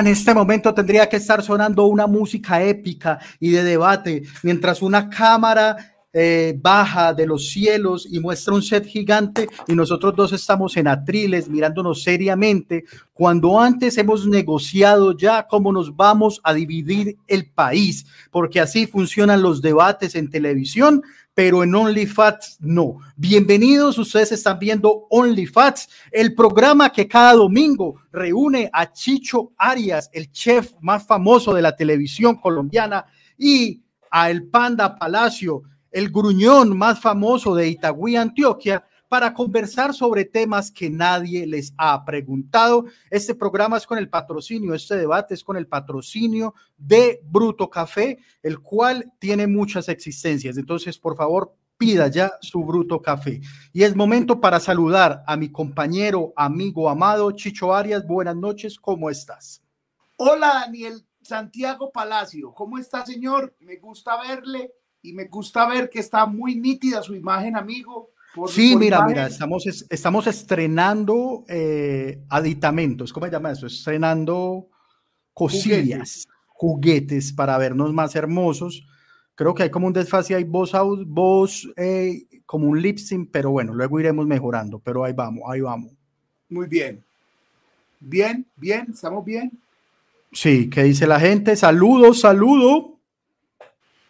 en este momento tendría que estar sonando una música épica y de debate, mientras una cámara eh, baja de los cielos y muestra un set gigante y nosotros dos estamos en atriles mirándonos seriamente, cuando antes hemos negociado ya cómo nos vamos a dividir el país, porque así funcionan los debates en televisión, pero en OnlyFats no. Bienvenidos, ustedes están viendo OnlyFats, el programa que cada domingo reúne a Chicho Arias, el chef más famoso de la televisión colombiana, y a El Panda Palacio, el gruñón más famoso de Itagüí, Antioquia, para conversar sobre temas que nadie les ha preguntado. Este programa es con el patrocinio, este debate es con el patrocinio de Bruto Café, el cual tiene muchas existencias. Entonces, por favor, pida ya su Bruto Café. Y es momento para saludar a mi compañero, amigo, amado Chicho Arias. Buenas noches, ¿cómo estás? Hola, Daniel Santiago Palacio. ¿Cómo está, señor? Me gusta verle y me gusta ver que está muy nítida su imagen, amigo. Sí, mira, mira, estamos, estamos estrenando eh, aditamentos, ¿cómo se llama eso? Estrenando cosillas, juguetes. para vernos más hermosos. Creo que hay como un desfase, hay voz, voz eh, como un lip sync, pero bueno, luego iremos mejorando, pero ahí vamos, ahí vamos. Muy bien. Bien, bien, estamos bien. Sí, ¿qué dice la gente? Saludos, saludo.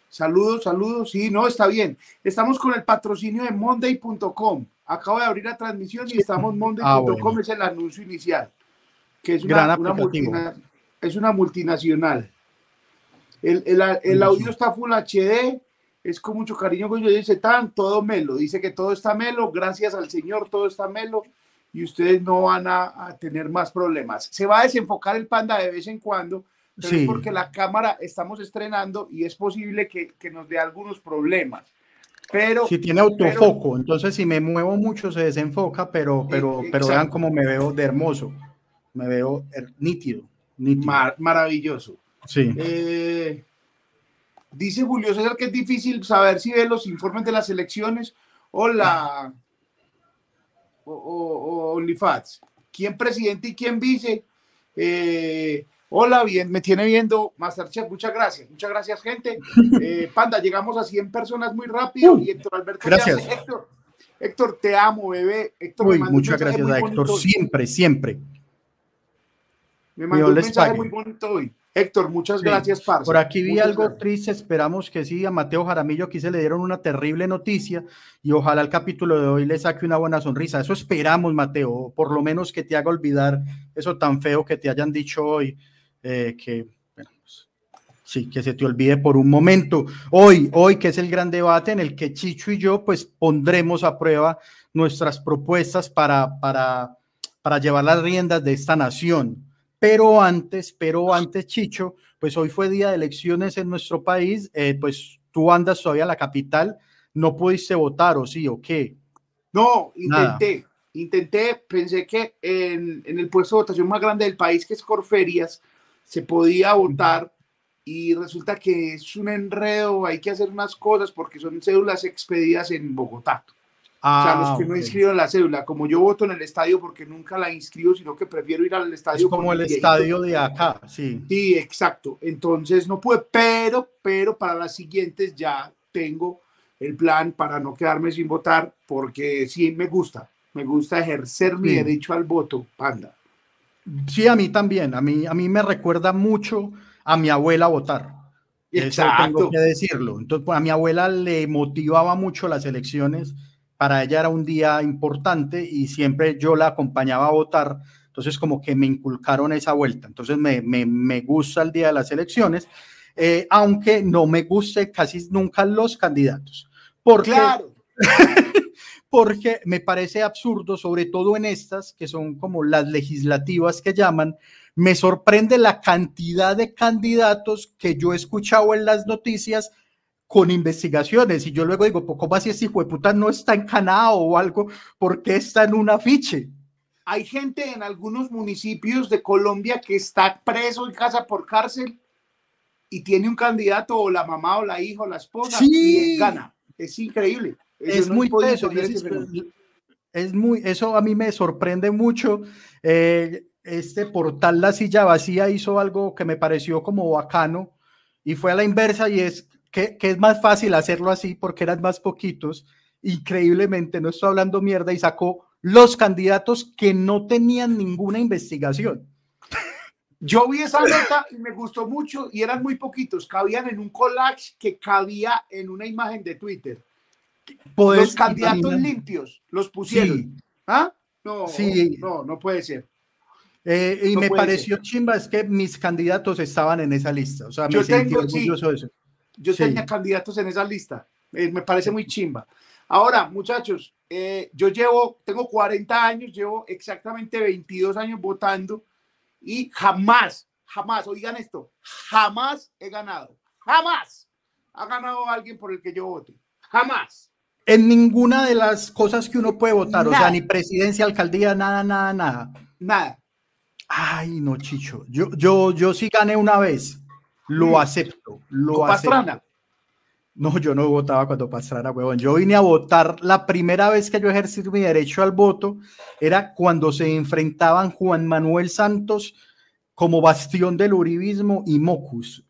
Saludos, saludos. Sí, no, está bien. Estamos con el patrocinio de Monday.com. Acabo de abrir la transmisión y estamos Monday.com, ah, es el anuncio inicial, que es una, es una multinacional. El, el, audio está Full HD, es con mucho cariño que yo dice, tan, todo melo, dice que todo está melo, gracias al Señor, todo está melo y ustedes no van a, a tener más problemas. Se va a desenfocar el panda de vez en cuando, sí. porque la cámara estamos estrenando y es posible que, que nos dé algunos problemas. Pero, si tiene autofoco, entonces si me muevo mucho se desenfoca, pero, pero, pero vean cómo me veo de hermoso, me veo nítido. nítido. maravilloso. Sí. Eh, dice Julio César que es difícil saber si ve los informes de las elecciones o la o, o, OnlyFans. ¿Quién presidente y quién vice? Eh, Hola, bien, me tiene viendo Masterchef. Muchas gracias, muchas gracias, gente. Eh, Panda, llegamos a 100 personas muy rápido. Y Héctor Alberto, gracias. Héctor, Héctor, te amo, bebé. Héctor, Uy, muchas gracias Héctor, siempre, siempre. Me mandó un mensaje muy bonito hoy. Héctor, muchas gracias, parce. Por aquí vi algo triste, esperamos que sí. A Mateo Jaramillo aquí se le dieron una terrible noticia y ojalá el capítulo de hoy le saque una buena sonrisa. Eso esperamos, Mateo, por lo menos que te haga olvidar eso tan feo que te hayan dicho hoy. Eh, que, bueno, pues, sí, que se te olvide por un momento. Hoy, hoy que es el gran debate en el que Chicho y yo pues pondremos a prueba nuestras propuestas para, para, para llevar las riendas de esta nación. Pero antes, pero antes, Chicho, pues hoy fue día de elecciones en nuestro país, eh, pues tú andas todavía a la capital, no pudiste votar, ¿o sí, o qué? No, intenté, intenté, pensé que en, en, el puesto de votación más grande del país, que es Corferias, se podía votar y resulta que es un enredo, hay que hacer unas cosas porque son cédulas expedidas en Bogotá. o sea, los que no inscriben la cédula, como yo voto en el estadio porque nunca la inscribo, sino que prefiero ir al estadio. Es como el estadio de acá, sí. Sí, exacto. Entonces no pude, pero, pero para las siguientes ya tengo el plan para no quedarme sin votar porque sí me gusta, me gusta ejercer mi derecho al voto, panda. Sí, a mí también. A mí, a mí me recuerda mucho a mi abuela votar. Eso tengo que decirlo. Entonces, pues, a mi abuela le motivaba mucho las elecciones. Para ella era un día importante y siempre yo la acompañaba a votar. Entonces, como que me inculcaron esa vuelta. Entonces, me, me, me gusta el día de las elecciones, eh, aunque no me guste casi nunca los candidatos. Porque, claro. porque me parece absurdo, sobre todo en estas, que son como las legislativas que llaman, me sorprende la cantidad de candidatos que yo he escuchado en las noticias con investigaciones y yo luego digo, pues, ¿cómo así ese hijo de puta no está encanado o algo? ¿Por qué está en un afiche? Hay gente en algunos municipios de Colombia que está preso en casa por cárcel y tiene un candidato o la mamá o la hija o la esposa y gana. Es increíble es muy eso, es, muy, eso a mí me sorprende mucho. Eh, este portal La Silla Vacía hizo algo que me pareció como bacano y fue a la inversa y es que, que es más fácil hacerlo así porque eran más poquitos. Increíblemente, no estoy hablando mierda y sacó los candidatos que no tenían ninguna investigación. Yo vi esa nota y me gustó mucho y eran muy poquitos, cabían en un collage que cabía en una imagen de Twitter. Los candidatos limpios los pusieron. ¿Ah? No, sí. no, no puede ser. Eh, y me pareció chimba es que mis candidatos estaban en esa lista. O sea, me yo sentí orgulloso de eso. Yo tenía candidatos en esa lista. Eh, me parece muy chimba. Ahora, muchachos, eh, yo llevo, tengo 40 años, llevo exactamente 22 años votando y jamás, jamás, oigan esto, jamás he ganado. Jamás ha ganado alguien por el que yo vote. Jamás. En ninguna de las cosas que uno puede votar, o sea, ni presidencia, alcaldía, nada, nada, nada. Nada. Ay, no, Chicho. Yo, yo, yo sí gané una vez. Lo acepto. Lo acepto. No, yo no votaba cuando Pastrana, huevón. Yo vine a votar la primera vez que yo ejercí mi derecho al voto, era cuando se enfrentaban Juan Manuel Santos como bastión del uribismo y Mocus.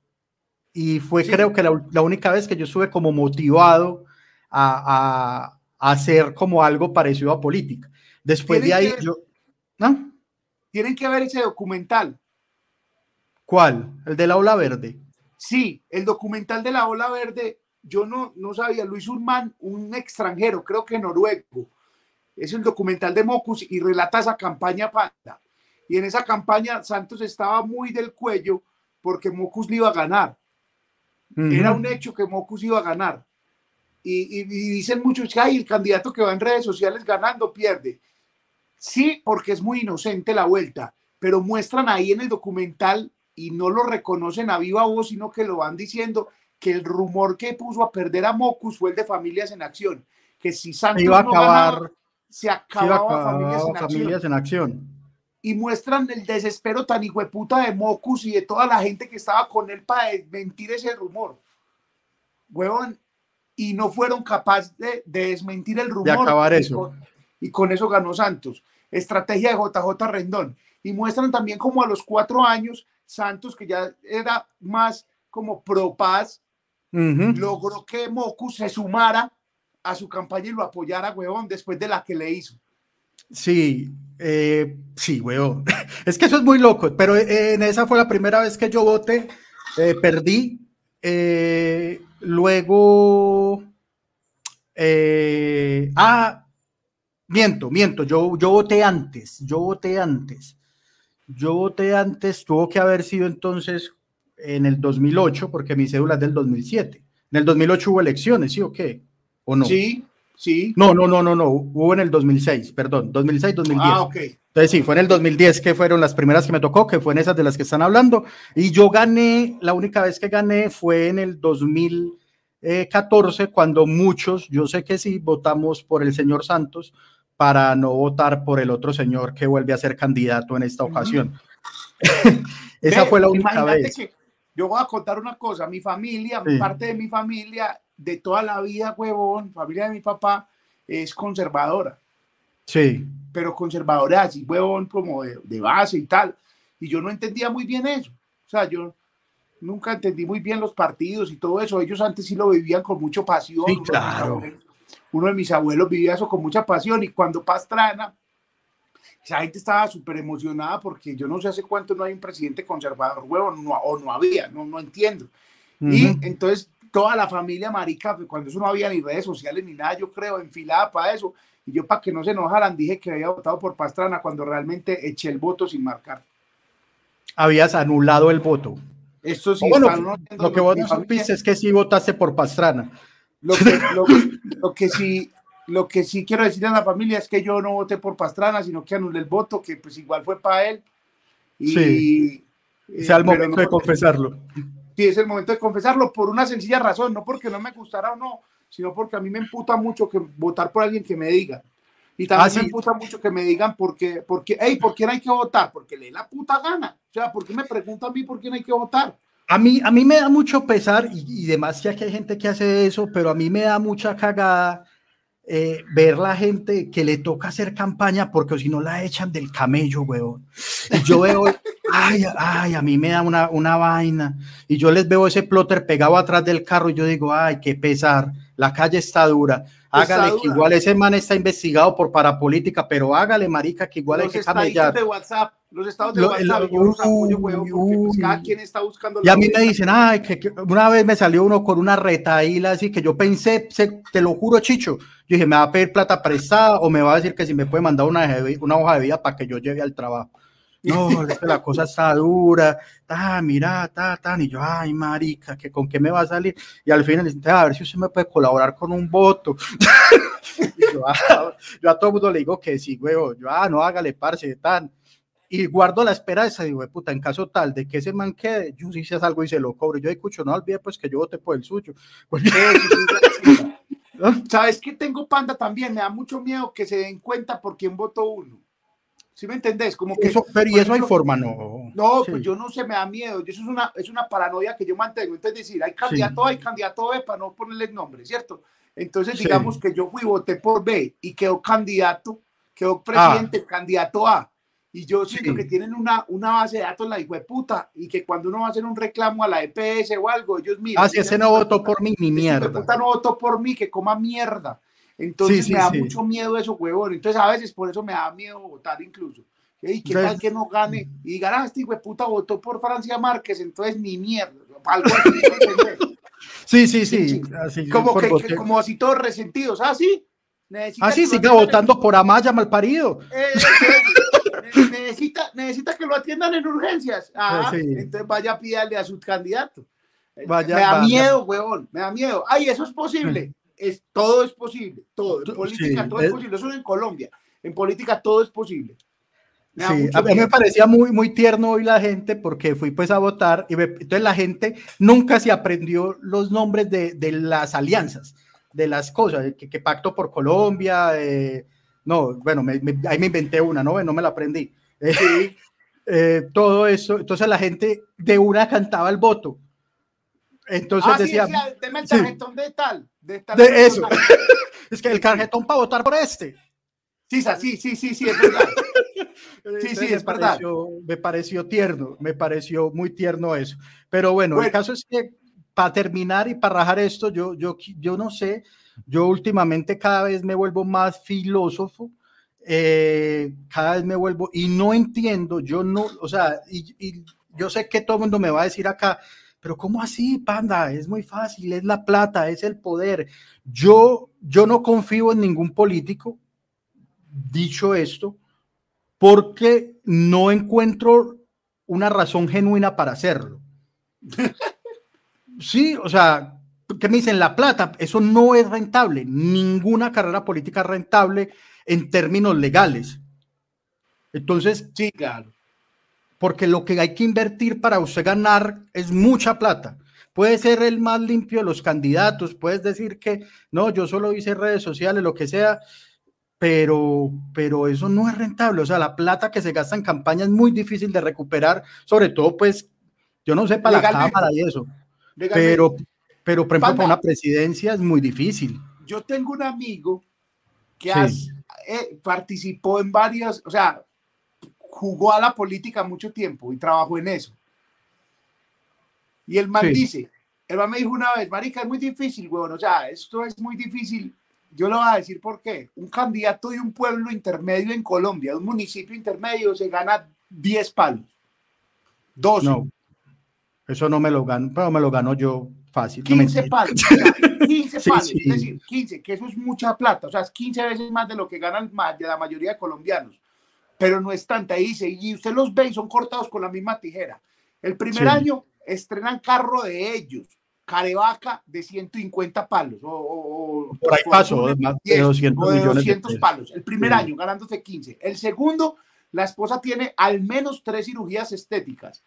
Y fue creo que la, única vez que yo estuve como motivado a, hacer como algo parecido a política. Después de ahí yo... ¿no? Tienen que ver ese documental. ¿Cuál? ¿El de la ola verde? Sí, el documental de la ola verde yo no, no sabía, Luis Urman, un extranjero, creo que noruego, es el documental de Mocus y relata esa campaña Panda. Y en esa campaña Santos estaba muy del cuello porque Mocus le iba a ganar. Era un hecho que Mocus iba a ganar. Y, dicen muchos que el candidato que va en redes sociales ganando pierde. Sí, porque es muy inocente la vuelta, pero muestran ahí en el documental y no lo reconocen a viva voz, sino que lo van diciendo que el rumor que puso a perder a Mocus fue el de Familias en Acción, que si Santos iba a acabar, se acababa familias, en, acción. Y muestran el desespero tan hijueputa de Mocus y de toda la gente que estaba con él para desmentir ese rumor. Huevón, y no fueron capaces de, desmentir el rumor. De acabar eso. y con eso ganó Santos. Estrategia de JJ Rendón. Y muestran también como a los cuatro años, Santos, que ya era más como pro paz, logró que Mocus se sumara a su campaña y lo apoyara, huevón, después de la que le hizo. Sí, eh, sí, huevón. Es que eso es muy loco, pero eh, en esa fue la primera vez que yo voté, eh, perdí. Luego, ah, miento, miento, yo, yo voté antes, yo voté antes. Yo voté antes, tuvo que haber sido entonces en el 2008, porque mi cédula es del 2007. En el 2008 hubo elecciones, ¿sí o qué? ¿O no? Sí, sí. No, no, no, no, no, hubo en el 2006, perdón, 2006, 2010. Ah, ok. Entonces sí, fue en el 2010 que fueron las primeras que me tocó, que fue en esas de las que están hablando, y yo gané, la única vez que gané fue en el 2014, cuando muchos, yo sé que sí, votamos por el señor Santos para no votar por el otro señor que vuelve a ser candidato en esta ocasión. Esa fue la única vez. Yo voy a contar una cosa, mi familia, parte de mi familia, de toda la vida, huevón, familia de mi papá, es conservadora. Sí. Pero conservadora así, huevón, como de, base y tal. Y yo no entendía muy bien eso. O sea, yo nunca entendí muy bien los partidos y todo eso. Ellos antes sí lo vivían con mucha pasión. Sí, claro. uno de mis abuelos vivía eso con mucha pasión y cuando Pastrana esa gente estaba súper emocionada porque yo no sé hace cuánto no hay un presidente conservador, huevo, no, o no había, no, no entiendo. Y entonces toda la familia marica, pues, cuando eso no había ni redes sociales ni nada, yo creo, enfilada para eso. Y yo para que no se enojaran dije que había votado por Pastrana cuando realmente eché el voto sin marcar. Habías anulado el voto. Esto sí, bueno, lo que vos supiste es que sí votaste por Pastrana. Lo que, lo, lo que sí, lo que sí quiero decir a la familia es que yo no voté por Pastrana, sino que anulé el voto, que pues igual fue para él. Y, sí. sea el momento de confesarlo. Sí, es el momento de confesarlo por una sencilla razón, no porque no me gustara o no, sino porque a mí me emputa mucho que votar por alguien que me diga. Y también ah, me emputa mucho que me digan porque, porque, hey, ¿por quién hay que votar? Porque le la puta gana. O sea, ¿por qué me preguntan a mí por quién hay que votar? A mí, a mí me da mucho pesar y, y demás, ya que hay gente que hace eso, pero a mí me da mucha cagada eh, ver la gente que le toca hacer campaña porque si no la echan del camello, weón. Y yo veo, ay, ay, a mí me da una, una vaina. Y yo les veo ese plotter pegado atrás del carro y yo digo, ay, qué pesar, la calle está dura. Hágale que igual ese man está investigado por parapolítica, pero hágale, marica, que igual hay que camellar. de WhatsApp, los estados de WhatsApp, yo los apoyo, weón, porque pues, cada quien está buscando. Y a mí me dicen, ay, que, una vez me salió uno con una retaíla así que yo pensé, te lo juro, Chicho, yo dije, me va a pedir plata prestada o me va a decir que si me puede mandar una, una hoja de vida para que yo llegue al trabajo. No, es que la cosa está dura, ta, mira, ta, ta, y yo, ay, marica, que con qué me va a salir. Y al final a ver si usted me puede colaborar con un voto. yo, ah, yo, a todo mundo le digo que sí, güey, yo, ah, no, hágale, parce, tan. Y guardo la espera de ese, digo, puta, en caso tal de que ese man quede, yo sí se algo y se lo cobro. Yo escucho, no olvide pues que yo voté por el suyo. Pues, ¿Sabes qué tengo panda también? Me da mucho miedo que se den cuenta por quién votó uno. ¿Sí me entendés? Como que, eso, pero y eso hay forma, no. No, pues yo no sé, me da miedo. Eso es una, es una paranoia que yo mantengo. Entonces, decir, hay candidato A, hay candidato B para no ponerle el nombre, ¿cierto? Entonces, digamos que yo fui, voté por B y quedó candidato, quedó presidente, candidato A. Y yo siento que tienen una, una base de datos la hijo de puta y que cuando uno va a hacer un reclamo a la EPS o algo, ellos miran. Ah, si ese no votó por mí, ni mierda. puta no votó por mí, que coma mierda. Entonces me da mucho miedo eso, huevón. Entonces a veces por eso me da miedo votar incluso. ¿Y qué tal que no gane? Y digan, ah, este puta votó por Francia Márquez, entonces ni mierda. sí, sí, sí. como, que, como así todos resentidos. Ah, sí. ah, sí, siga votando por Amaya, mal parido. Eh, necesita, necesita que lo atiendan en urgencias. Ah, entonces vaya a a su candidato. me da miedo, huevón, me da miedo. Ay, eso es posible. Es, todo es posible, todo. En política todo es, posible. Eso en Colombia. En política todo es posible. sí, a mí me parecía muy, muy tierno hoy la gente porque fui pues a votar y entonces la gente nunca se aprendió los nombres de, de las alianzas, de las cosas, que, que Pacto por Colombia, eh, no, bueno, ahí me inventé una, ¿no? No me la aprendí. Eh, todo eso, entonces la gente de una cantaba el voto. Entonces ah, decía, sí, deme el tarjetón de tal. De, tal de eso. es que el tarjetón para votar por este. Sí, sí, sí, sí, sí, es verdad. sí, sí, es verdad. me pareció tierno, me pareció muy tierno eso. Pero bueno, el caso es que para terminar y para rajar esto, yo, yo, yo no sé, yo últimamente cada vez me vuelvo más filósofo, eh, cada vez me vuelvo y no entiendo, yo no, o sea, y, yo sé que todo el mundo me va a decir acá, pero ¿cómo así, panda? Es muy fácil, es la plata, es el poder. Yo, yo no confío en ningún político, dicho esto, porque no encuentro una razón genuina para hacerlo. Sí, o sea, ¿qué me dicen? La plata, eso no es rentable. Ninguna carrera política es rentable en términos legales. Entonces, sí, claro. Porque lo que hay que invertir para usted ganar es mucha plata. Puede ser el más limpio de los candidatos, puedes decir que no, yo solo hice redes sociales, lo que sea, pero, pero eso no es rentable. O sea, la plata que se gasta en campaña es muy difícil de recuperar, sobre todo, pues, yo no sé para la cámara y eso. Pero, pero, por ejemplo, para una presidencia es muy difícil. Yo tengo un amigo que eh, participó en varias, o sea, jugó a la política mucho tiempo y trabajó en eso. Y el man dice, el man me dijo una vez, marica, es muy difícil, weón, o sea, esto es muy difícil. Yo le voy a decir por qué. Un candidato de un pueblo intermedio en Colombia, de un municipio intermedio, se gana 10 palos. Dos. No, eso no me lo gano, pero me lo gano yo Fácil. 15 palos. 15 palos. Es decir, 15, que eso es mucha plata. O sea, es 15 veces más de lo que ganan de la mayoría de colombianos. Pero no es tanta. Y dice, y usted los ve y son cortados con la misma tijera. El primer año estrenan carro de ellos. Carevaca de 150 palos. O, Por ahí pasó, de, de 200, de 200 palos. El primer año ganándose 15. El segundo, la esposa tiene al menos tres cirugías estéticas.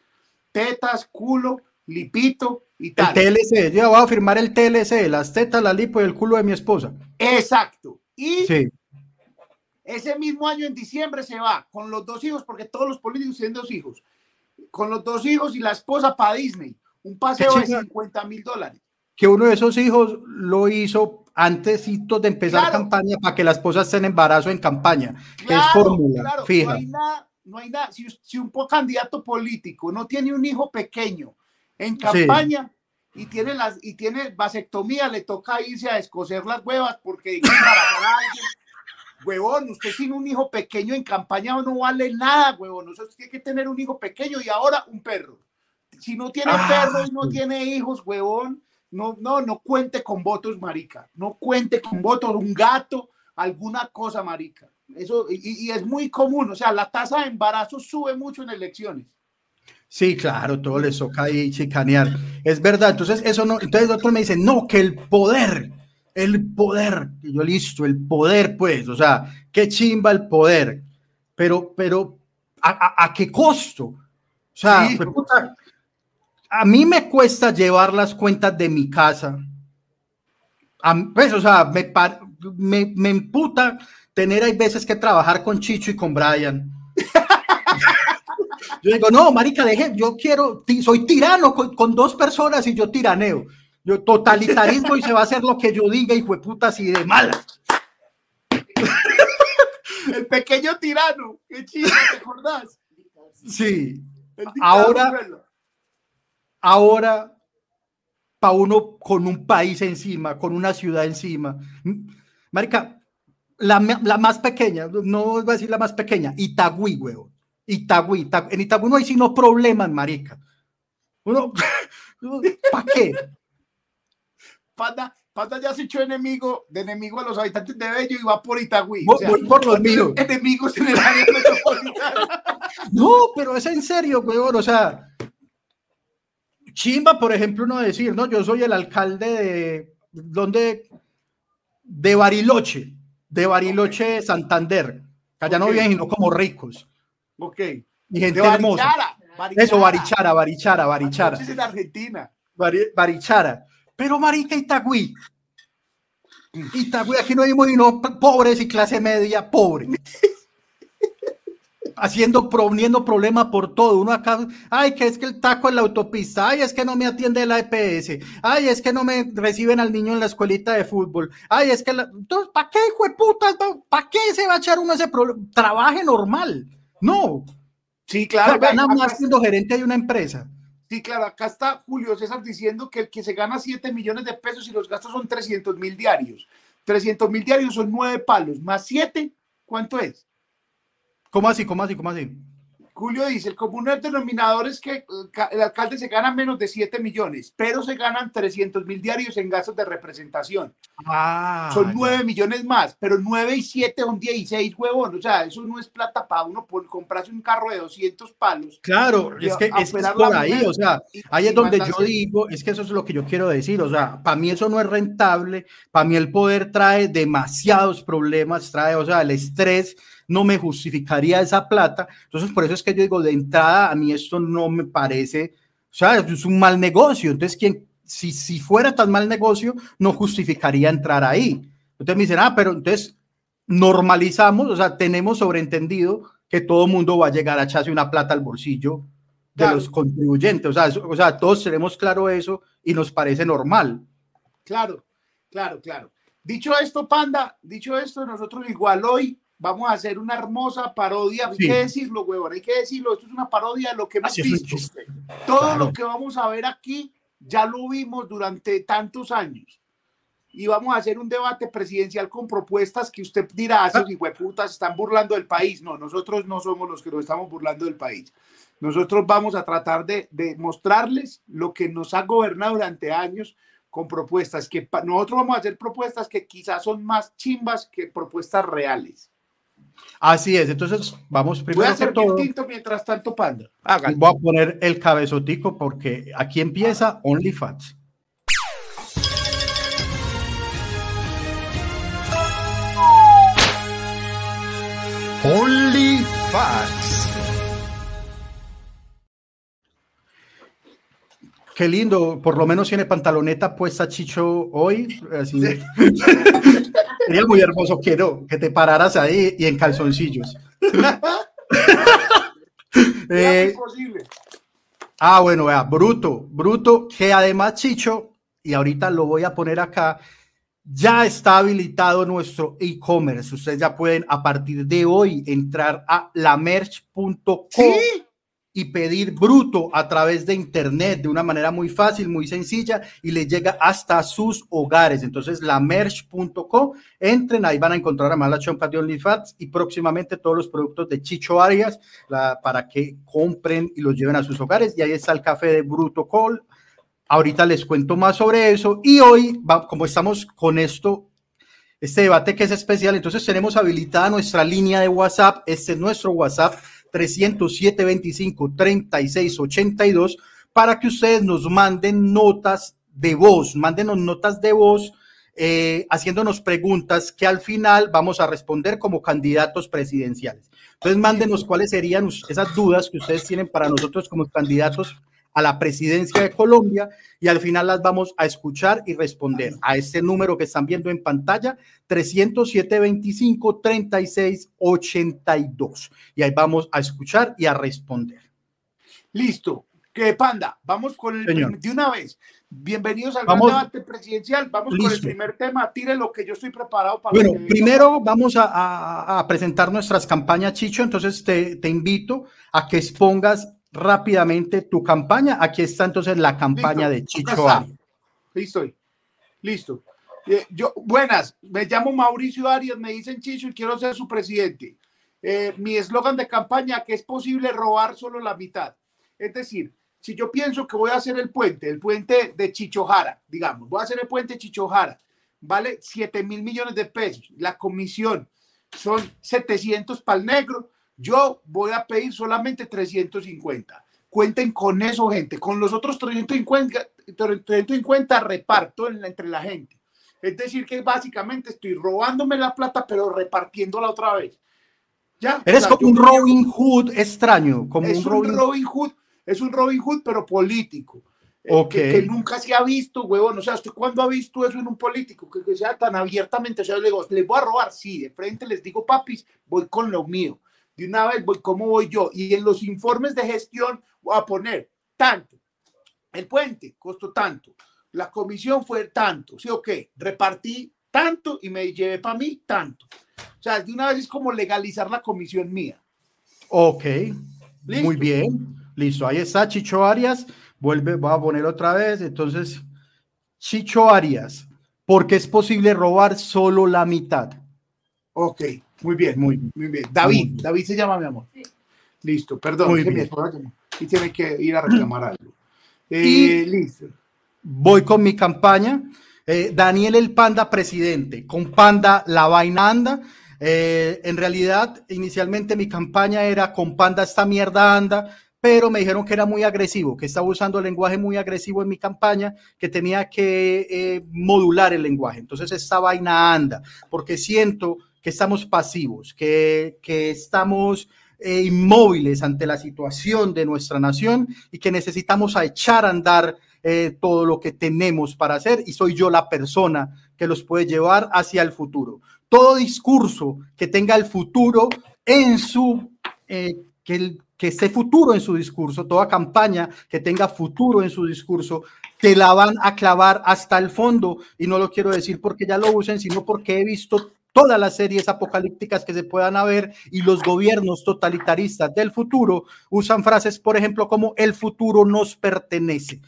Tetas, culo, lipito y tal. El TLC, yo voy a firmar el TLC, las tetas, la lipo y el culo de mi esposa. Exacto. Y ese mismo año en diciembre se va con los dos hijos, porque todos los políticos tienen dos hijos, con los dos hijos y la esposa para Disney, un paseo de 50 mil dólares. Que uno de esos hijos lo hizo antes de empezar campaña para que la esposa esté en embarazo en campaña, que es fórmula fija. No hay nada, no hay nada. Si, un candidato político no tiene un hijo pequeño en campaña y tiene las y tiene vasectomía, le toca irse a escocer las huevas porque Huevón, usted sin un hijo pequeño en campaña no vale nada, huevón. Usted tiene que tener un hijo pequeño y ahora un perro. Si no tiene ah, perro y no tiene hijos, huevón, no, no, no cuente con votos, marica. No cuente con votos, un gato, alguna cosa, marica. Eso, y, es muy común, o sea, la tasa de embarazo sube mucho en elecciones. Sí, claro, todo les toca ahí chicanear. Es verdad, entonces eso no, entonces otros me dicen, no, que el poder, el poder, y yo listo, el poder, pues, o sea, qué chimba el poder, pero, pero, ¿a, qué costo? O sea, a mí me cuesta llevar las cuentas de mi casa. pues, o sea, me, me, me emputa tener hay veces que trabajar con Chicho y con Brian. Yo digo, no, marica, deje, yo quiero, soy tirano con, dos personas y yo tiraneo. Yo totalitarismo y se va a hacer lo que yo diga, hijo de puta, así de mala. El pequeño tirano, qué chido, ¿te acordás? Sí. Ahora, ahora, para uno con un país encima, con una ciudad encima. Marica, la, más pequeña, no voy a decir la más pequeña, Itagüí, huevo. Itagüí, en Itagüí no hay sino problemas, marica. Uno, ¿para qué? Panda, Panda ya se echó enemigo, de enemigo a los habitantes de Bello y va por Itagüí. Voy, por los míos. Enemigos en el área metropolitana. No, pero es en serio, huevón, o sea, chimba, por ejemplo, uno decir, no, yo soy el alcalde de, ¿dónde? De Bariloche de Bariloche, Santander. Que allá no vienen sino como ricos. Ok. Y gente hermosa. Eso, Barichara, Barichara, Barichara. es en Argentina. Barichara. Pero marica Itagüí. Itagüí, aquí no vimos sino pobres y clase media pobre haciendo, poniendo problemas por todo. Uno acá, ay, que es que el taco en la autopista, ay, es que no me atiende la EPS, ay, es que no me reciben al niño en la escuelita de fútbol, ay, es que, la... entonces, ¿para qué, hijo de puta? ¿Para qué se va a echar uno ese problema? Trabaje normal. No. Sí, claro. Gana más siendo gerente de una empresa. Sí, claro, acá está Julio César diciendo que el que se gana 7 millones de pesos y los gastos son 300 mil diarios. 300 mil diarios son 9 palos, más 7, ¿cuánto es? ¿Cómo así? ¿Cómo así? ¿Cómo así? Julio dice, el común denominador es que el alcalde se gana menos de 7 millones, pero se ganan 300 mil diarios en gastos de representación. Ah, son 9 millones más, pero 9 y 7 son 16, huevón. O sea, eso no es plata para uno por comprarse un carro de 200 palos. Claro, es que es, por ahí, o sea, ahí es donde yo digo, es que eso es lo que yo quiero decir. O sea, para mí eso no es rentable, para mí el poder trae demasiados problemas, trae, o sea, el estrés no me justificaría esa plata. Entonces, por eso es que yo digo, de entrada, a mí esto no me parece, o sea, es un mal negocio. Entonces, ¿quién, si, si fuera tan mal negocio, no justificaría entrar ahí. Entonces me dicen, ah, pero entonces normalizamos, o sea, tenemos sobreentendido que todo el mundo va a llegar a echarse una plata al bolsillo de los contribuyentes. O sea, o sea, todos tenemos claro eso y nos parece normal. Claro, claro, claro. Dicho esto, Panda, dicho esto, nosotros igual hoy vamos a hacer una hermosa parodia, hay que decirlo, huevón, hay que decirlo, esto es una parodia de lo que hemos visto. Todo lo que vamos a ver aquí ya lo vimos durante tantos años. Y vamos a hacer un debate presidencial con propuestas que usted dirá, esos ah. hueputas están burlando del país. No, nosotros no somos los que nos estamos burlando del país. Nosotros vamos a tratar de, de mostrarles lo que nos ha gobernado durante años con propuestas que nosotros vamos a hacer propuestas que quizás son más chimbas que propuestas reales. Así es, entonces vamos primero. Voy a hacer todo. tinto mientras tanto, Panda. Voy a poner el cabezotico porque aquí empieza OnlyFans. OnlyFans. Qué lindo, por lo menos tiene pantaloneta puesta Chicho hoy. Así. Sería muy hermoso que que te pararas ahí y en calzoncillos. eh, ah, bueno, vea, bruto, bruto, que además Chicho, y ahorita lo voy a poner acá, ya está habilitado nuestro e-commerce. Ustedes ya pueden a partir de hoy entrar a lamerch.com y pedir bruto a través de internet de una manera muy fácil, muy sencilla y les llega hasta sus hogares. Entonces, lamerch.com, entren, ahí van a encontrar además la chompa de OnlyFans y próximamente todos los productos de Chicho Arias para que compren y los lleven a sus hogares. Y ahí está el café de Bruto Call. Ahorita les cuento más sobre eso. Y hoy, como estamos con esto, este debate que es especial, entonces tenemos habilitada nuestra línea de WhatsApp. Este es nuestro WhatsApp 307 25 36 82 para que ustedes nos manden notas de voz, mándenos notas de voz eh, haciéndonos preguntas que al final vamos a responder como candidatos presidenciales. Entonces, mándenos cuáles serían esas dudas que ustedes tienen para nosotros como candidatos a la presidencia de Colombia y al final las vamos a escuchar y responder a ese número que están viendo en pantalla, 307 25 36 82. Y ahí vamos a escuchar y a responder. Listo. Que panda, vamos con el de una vez. Bienvenidos al debate presidencial. Vamos con el primer tema. Tire lo que yo estoy preparado para. Bueno, primero vamos a, a, presentar nuestras campañas, Chicho. Entonces te, te invito a que expongas rápidamente tu campaña. Aquí está entonces la campaña de Chicho Arias. Listo, listo. Eh, yo, buenas, me llamo Mauricio Arias, me dicen Chicho y quiero ser su presidente. Eh, mi eslogan de campaña, que es posible robar solo la mitad. Es decir, si yo pienso que voy a hacer el puente, el puente de Chichojara, digamos, voy a hacer el puente Chichojara, vale 7 mil millones de pesos, la comisión son 700 para el negro, yo voy a pedir solamente 350. Cuenten con eso, gente. Con los otros 350, 350 reparto entre la gente. Es decir, que básicamente estoy robándome la plata, pero repartiéndola otra vez. ¿Ya? Eres como un Robin Hood extraño. Como es un Robin... Hood, es un Robin Hood, pero político. Eh, que, nunca se ha visto, huevón. O sea, ¿usted cuándo ha visto eso en un político? Que, sea tan abiertamente. O sea, le digo, ¿les voy a robar? Sí, de frente les digo, papis, voy con lo mío de una vez voy, ¿cómo voy yo? Y en los informes de gestión voy a poner tanto. El puente costó tanto. La comisión fue tanto. Sí, ok. Repartí tanto y me llevé para mí tanto. O sea, de una vez es como legalizar la comisión mía. Ok. Muy bien. Listo. Ahí está Chicho Arias. Vuelve, voy a poner otra vez. Entonces, Chicho Arias. Porque es posible robar solo la mitad. Ok. Muy bien, muy, muy bien. David, David se llama mi amor. Listo, perdón, y tiene que ir a reclamar algo. Eh, listo. Voy con mi campaña. Eh, Daniel el Panda presidente, con Panda la vaina anda. Eh, en realidad, inicialmente mi campaña era con Panda esta mierda anda, pero me dijeron que era muy agresivo, que estaba usando el lenguaje muy agresivo en mi campaña, que tenía que modular el lenguaje. Entonces, esta vaina anda, porque siento que estamos pasivos, que, que estamos eh, inmóviles ante la situación de nuestra nación y que necesitamos echar a andar eh, todo lo que tenemos para hacer y soy yo la persona que los puede llevar hacia el futuro. Todo discurso que tenga el futuro en su, eh, que, que esté futuro en su discurso, toda campaña que tenga futuro en su discurso, te la van a clavar hasta el fondo. Y no lo quiero decir porque ya lo usen, sino porque he visto todas las series apocalípticas que se puedan haber y los gobiernos totalitaristas del futuro usan frases, por ejemplo, como el futuro nos pertenece.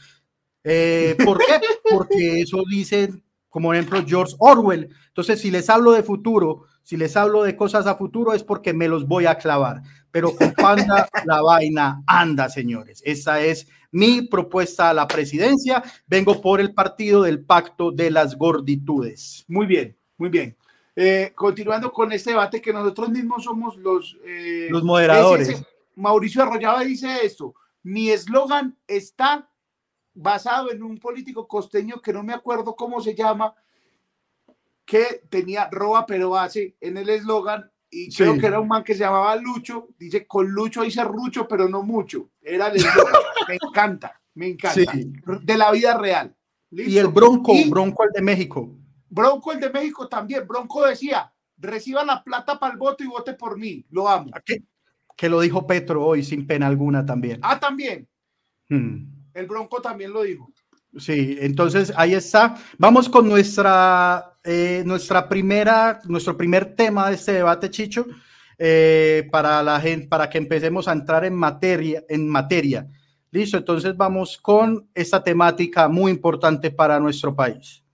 Eh, ¿Por qué? Porque eso dicen, como ejemplo, George Orwell. Entonces, si les hablo de futuro, si les hablo de cosas a futuro, es porque me los voy a clavar. Pero con Panda la vaina anda, señores. Esa es mi propuesta a la presidencia. Vengo por el partido del pacto de las gorditudes. Muy bien, muy bien. Eh, continuando con este debate que nosotros mismos somos los, eh, los moderadores. Mauricio Arroyaba dice esto, mi eslogan está basado en un político costeño que no me acuerdo cómo se llama, que tenía roba pero hace en el eslogan y creo que era un man que se llamaba Lucho, dice con Lucho dice Rucho pero no mucho, era el eslogan, me encanta, me encanta, de la vida real. Y el Bronco, Bronco el de México. Bronco, el de México también. Bronco decía, reciba la plata para el voto y vote por mí. Lo amo. Que lo dijo Petro hoy sin pena alguna también. Ah, también. Hmm. El Bronco también lo dijo. Sí, entonces ahí está. Vamos con nuestra, eh, nuestra primera, nuestro primer tema de este debate, Chicho, eh, para la gente, para que empecemos a entrar en materia, en materia. Listo, entonces vamos con esta temática muy importante para nuestro país.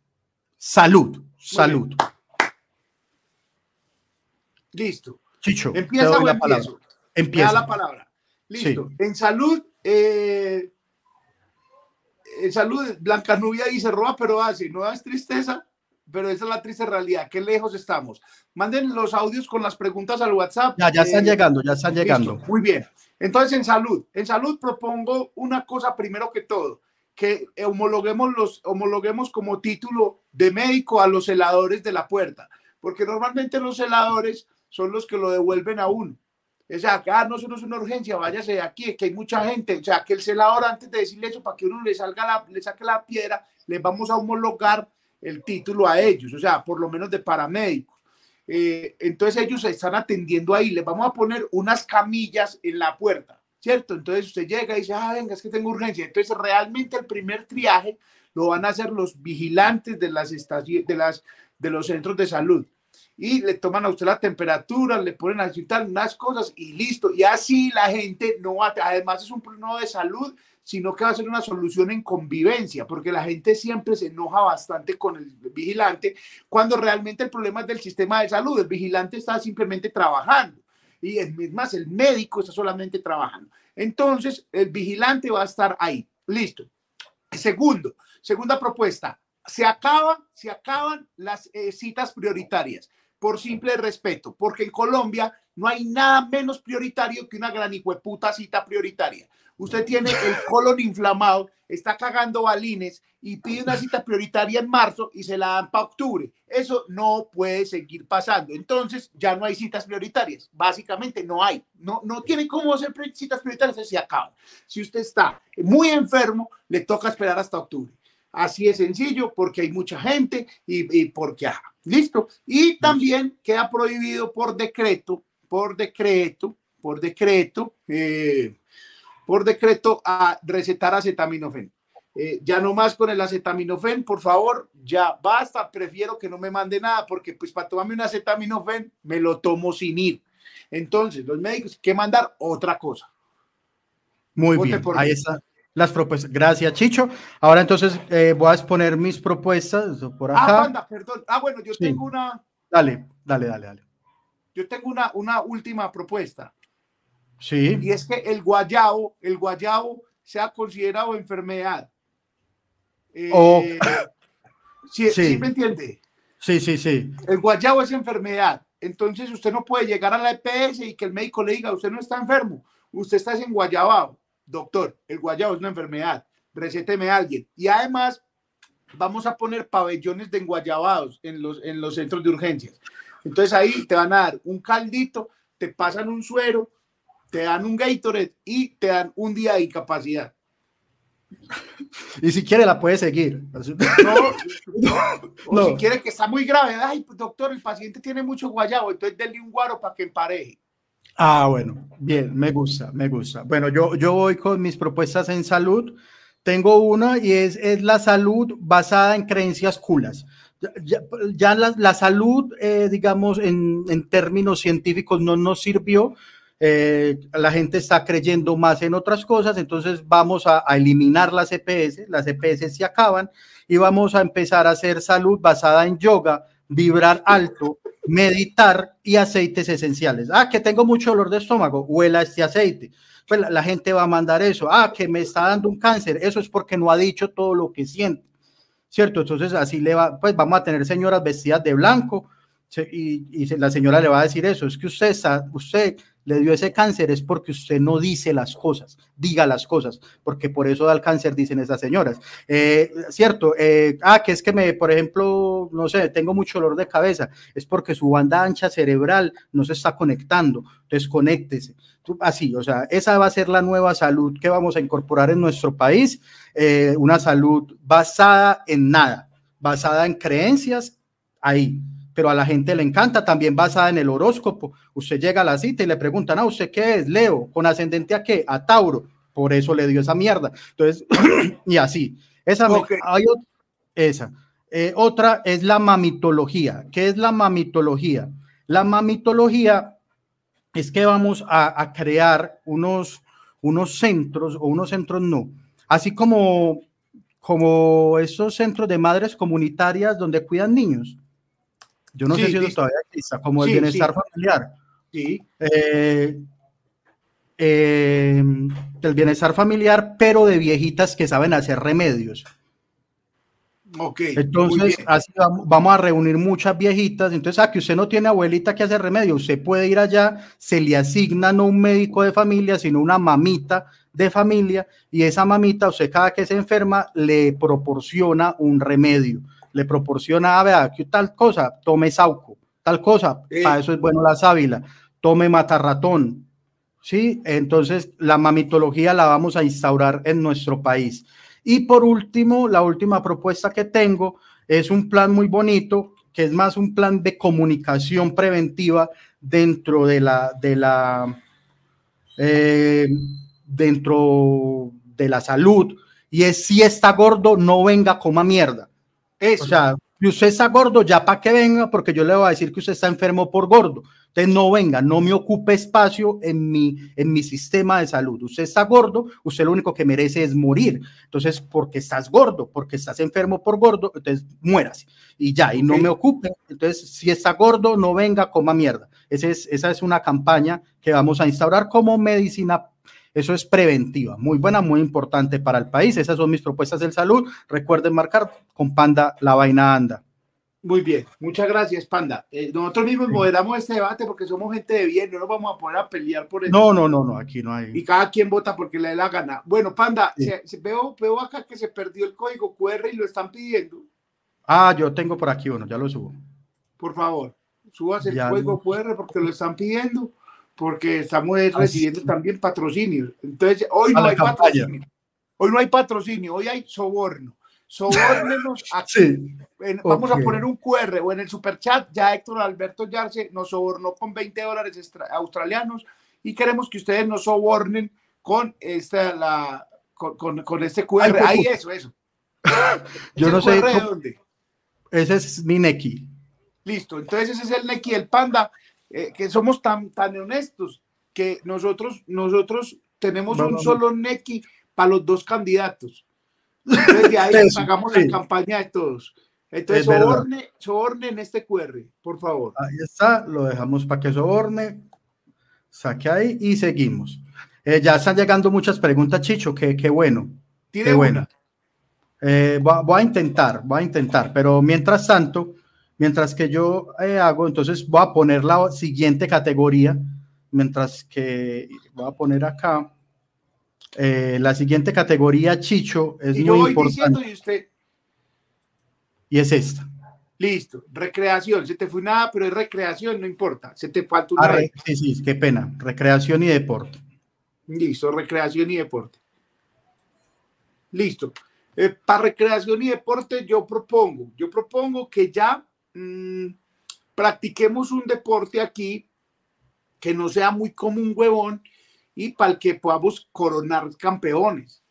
Salud, salud. Listo. Chicho, empieza la palabra. Empieza. la palabra. Listo. En salud, eh, en salud, Blanca Nubia dice roba, pero hace, no es tristeza, pero esa es la triste realidad. Qué lejos estamos. Manden los audios con las preguntas al WhatsApp. Ya, ya están eh, llegando, ya están llegando. muy bien. Entonces, en salud, en salud propongo una cosa primero que todo, que homologuemos los homologuemos como título de médico a los celadores de la puerta, porque normalmente los celadores son los que lo devuelven a uno. O sea, ah, no, eso no es una urgencia, váyase de aquí, que hay mucha gente. O sea, que el celador, antes de decirle eso, para que uno le salga la, le saque la piedra, le vamos a homologar el título a ellos, o sea, por lo menos de paramédicos. Eh, entonces ellos se están atendiendo ahí, les vamos a poner unas camillas en la puerta, ¿cierto? Entonces usted llega y dice, ah, venga, es que tengo urgencia. Entonces realmente el primer triaje lo van a hacer los vigilantes de las estaciones, de las de los centros de salud y le toman a usted la temperatura, le ponen a tal unas cosas y listo. Y así la gente no va, además es un problema de salud, sino que va a ser una solución en convivencia, porque la gente siempre se enoja bastante con el vigilante, cuando realmente el problema es del sistema de salud. El vigilante está simplemente trabajando y es más, el médico está solamente trabajando. Entonces, el vigilante va a estar ahí. Listo. Segundo, segunda propuesta, se acaban, se acaban las eh, citas prioritarias por simple respeto, porque en Colombia no hay nada menos prioritario que una gran puta cita prioritaria. Usted tiene el colon inflamado, está cagando balines y pide una cita prioritaria en marzo y se la dan para octubre. Eso no puede seguir pasando. Entonces ya no hay citas prioritarias. Básicamente no hay. No, no tiene cómo hacer citas prioritarias, se acaban. Si usted está muy enfermo, le toca esperar hasta octubre. Así es sencillo, porque hay mucha gente y, porque, ajá, listo. Y también queda prohibido por decreto, por decreto, por decreto, eh, por decreto a recetar acetaminofén. Eh, ya no más con el acetaminofén, por favor, ya basta, prefiero que no me mande nada porque pues para tomarme un acetaminofén me lo tomo sin ir. Entonces, los médicos que mandar otra cosa. Muy bien, ahí está las propuestas. Gracias, Chicho. Ahora entonces eh, voy a exponer mis propuestas por ah, acá. Ah, perdón. Ah, bueno, yo tengo una. Dale, dale, dale, dale. Yo tengo una, una última propuesta. Sí. Y es que el guayabo, el guayabo se ha considerado enfermedad. Eh, sí, sí. me entiende? Sí, sí, sí. El guayabo es enfermedad. Entonces usted no puede llegar a la EPS y que el médico le diga, usted no está enfermo, usted está en guayabao doctor, el guayabo es una enfermedad, recéteme a alguien. Y además, vamos a poner pabellones de enguayabados en los, en los centros de urgencias. Entonces ahí te van a dar un caldito, te pasan un suero, te dan un Gatorade y te dan un día de incapacidad. Y si quiere la puede seguir. No, o si quiere que está muy grave, ay, doctor, el paciente tiene mucho guayabo, entonces denle un guaro para que empareje. Ah, bueno, bien, me gusta, me gusta. Bueno, yo, yo voy con mis propuestas en salud. Tengo una y es, es la salud basada en creencias culas. Ya, la, salud, eh, digamos, en, en, términos científicos no nos sirvió. Eh, la gente está creyendo más en otras cosas, entonces vamos a, eliminar las EPS, las EPS se acaban y vamos a empezar a hacer salud basada en yoga, vibrar alto, meditar y aceites esenciales. Ah, que tengo mucho dolor de estómago, huela este aceite. Pues la, gente va a mandar eso. Ah, que me está dando un cáncer, eso es porque no ha dicho todo lo que siente. ¿Cierto? Entonces así le va, pues vamos a tener señoras vestidas de blanco y, y la señora le va a decir eso, es que usted está, usted le dio ese cáncer es porque usted no dice las cosas, diga las cosas, porque por eso da el cáncer, dicen esas señoras. Eh, cierto, eh, ah, que es que me, por ejemplo, no sé, tengo mucho dolor de cabeza, es porque su banda ancha cerebral no se está conectando, desconéctese. Así, o sea, esa va a ser la nueva salud que vamos a incorporar en nuestro país, eh, una salud basada en nada, basada en creencias, ahí pero a la gente le encanta, también basada en el horóscopo. Usted llega a la cita y le preguntan, ¿a usted qué es? Leo, con ascendente a qué? A Tauro. Por eso le dio esa mierda. Entonces, y así. Esa, hay, esa. Eh, otra es la mamitología. ¿Qué es la mamitología? La mamitología es que vamos a, crear unos, unos centros o unos centros no, así como, como esos centros de madres comunitarias donde cuidan niños. Yo no sé si eso todavía existe, como el bienestar familiar. Sí. Eh, eh, el bienestar familiar, pero de viejitas que saben hacer remedios. Entonces, así vamos, a reunir muchas viejitas. Entonces, a que usted no tiene abuelita que hace remedio, usted puede ir allá, se le asigna no un médico de familia, sino una mamita de familia, y esa mamita, usted cada que se enferma, le proporciona un remedio, le proporciona, a ver, que tal cosa, tome sauco, tal cosa, para eso es bueno la sábila, tome matarratón, ¿sí? Entonces, la mamitología la vamos a instaurar en nuestro país. Y por último, la última propuesta que tengo es un plan muy bonito, que es más un plan de comunicación preventiva dentro de la, de la, eh, dentro de la salud. Y es si está gordo, no venga, coma mierda. O sea, si usted está gordo, ya para que venga, porque yo le voy a decir que usted está enfermo por gordo. Entonces no venga, no me ocupe espacio en mi, en mi sistema de salud. Usted está gordo, usted lo único que merece es morir. Entonces, porque estás gordo, porque estás enfermo por gordo, entonces muérase. Y ya, y no me ocupe. Entonces, si está gordo, no venga, coma mierda. Esa es, esa es una campaña que vamos a instaurar como medicina eso es preventiva, muy buena, muy importante para el país. Esas son mis propuestas de salud. Recuerden marcar con Panda la vaina anda. Muy bien, muchas gracias, Panda. Eh, nosotros mismos moderamos este debate porque somos gente de bien, no nos vamos a poner a pelear por eso. No, no, no, no, aquí no hay. Y cada quien vota porque le dé la gana. Bueno, Panda, veo, veo acá que se perdió el código QR y lo están pidiendo. Ah, yo tengo por aquí uno, ya lo subo. Por favor, subas el código QR porque lo están pidiendo, porque estamos recibiendo también patrocinios. Entonces, hoy no hay patrocinio. Hoy no hay patrocinio, hoy hay soborno sobórnenos aquí. vamos a poner un QR o en el super chat, ya Héctor Alberto Yarse nos sobornó con 20 dólares australianos y queremos que ustedes nos sobornen con esta la con, con, este QR. Ahí eso, eso. Yo no sé. dónde? Ese es mi Neki. Listo, entonces ese es el Neki del Panda, eh, que somos tan, tan honestos que nosotros, nosotros tenemos un solo Neki para los dos candidatos. Entonces, ahí hagamos la campaña de todos. Entonces, soborne, soborne, en este QR, por favor. Ahí está, lo dejamos para que soborne. Saque ahí y seguimos. Eh, ya están llegando muchas preguntas, Chicho, qué, qué bueno. Qué bueno. Eh, voy, a intentar, voy a intentar, pero mientras tanto, mientras que yo eh, hago, entonces voy a poner la siguiente categoría, mientras que voy a poner acá. Eh, la siguiente categoría, Chicho, es muy importante. Y, usted... y es esta. Listo, recreación, se te fue nada, pero es recreación, no importa, se te falta una. Ah, sí, sí, qué pena, recreación y deporte. Listo, recreación y deporte. Listo. Eh, para recreación y deporte yo propongo, yo propongo que ya mm, practiquemos un deporte aquí que no sea muy como un huevón y para el que podamos coronar campeones.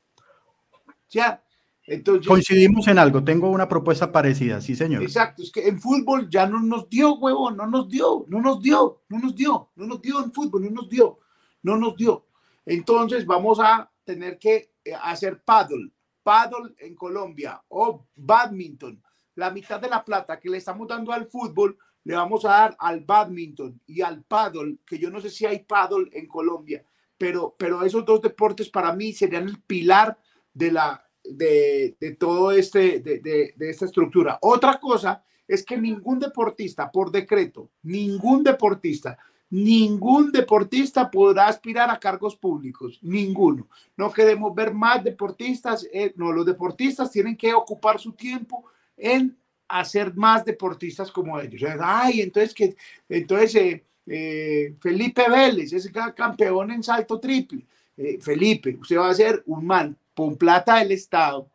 Ya. Entonces, Coincidimos en algo, tengo una propuesta parecida, sí, señor. Exacto, es que en fútbol ya no nos dio, huevo, no nos dio, no nos dio, no nos dio, no nos dio en fútbol, no nos dio, no nos dio. Entonces vamos a tener que eh, hacer paddle, paddle en Colombia o badminton. La mitad de la plata que le estamos dando al fútbol le vamos a dar al badminton y al paddle, que yo no sé si hay paddle en Colombia pero, pero esos dos deportes para mí serían el pilar de, la, de, de todo este, de, de, de esta estructura. Otra cosa es que ningún deportista, por decreto, ningún deportista, ningún deportista podrá aspirar a cargos públicos, ninguno. No queremos ver más deportistas, eh, no, los deportistas tienen que ocupar su tiempo en hacer más deportistas como ellos. Ay, entonces que, entonces eh, eh, Felipe Vélez, ese campeón en salto triple. Eh, Felipe, usted va a ser un man con plata del Estado,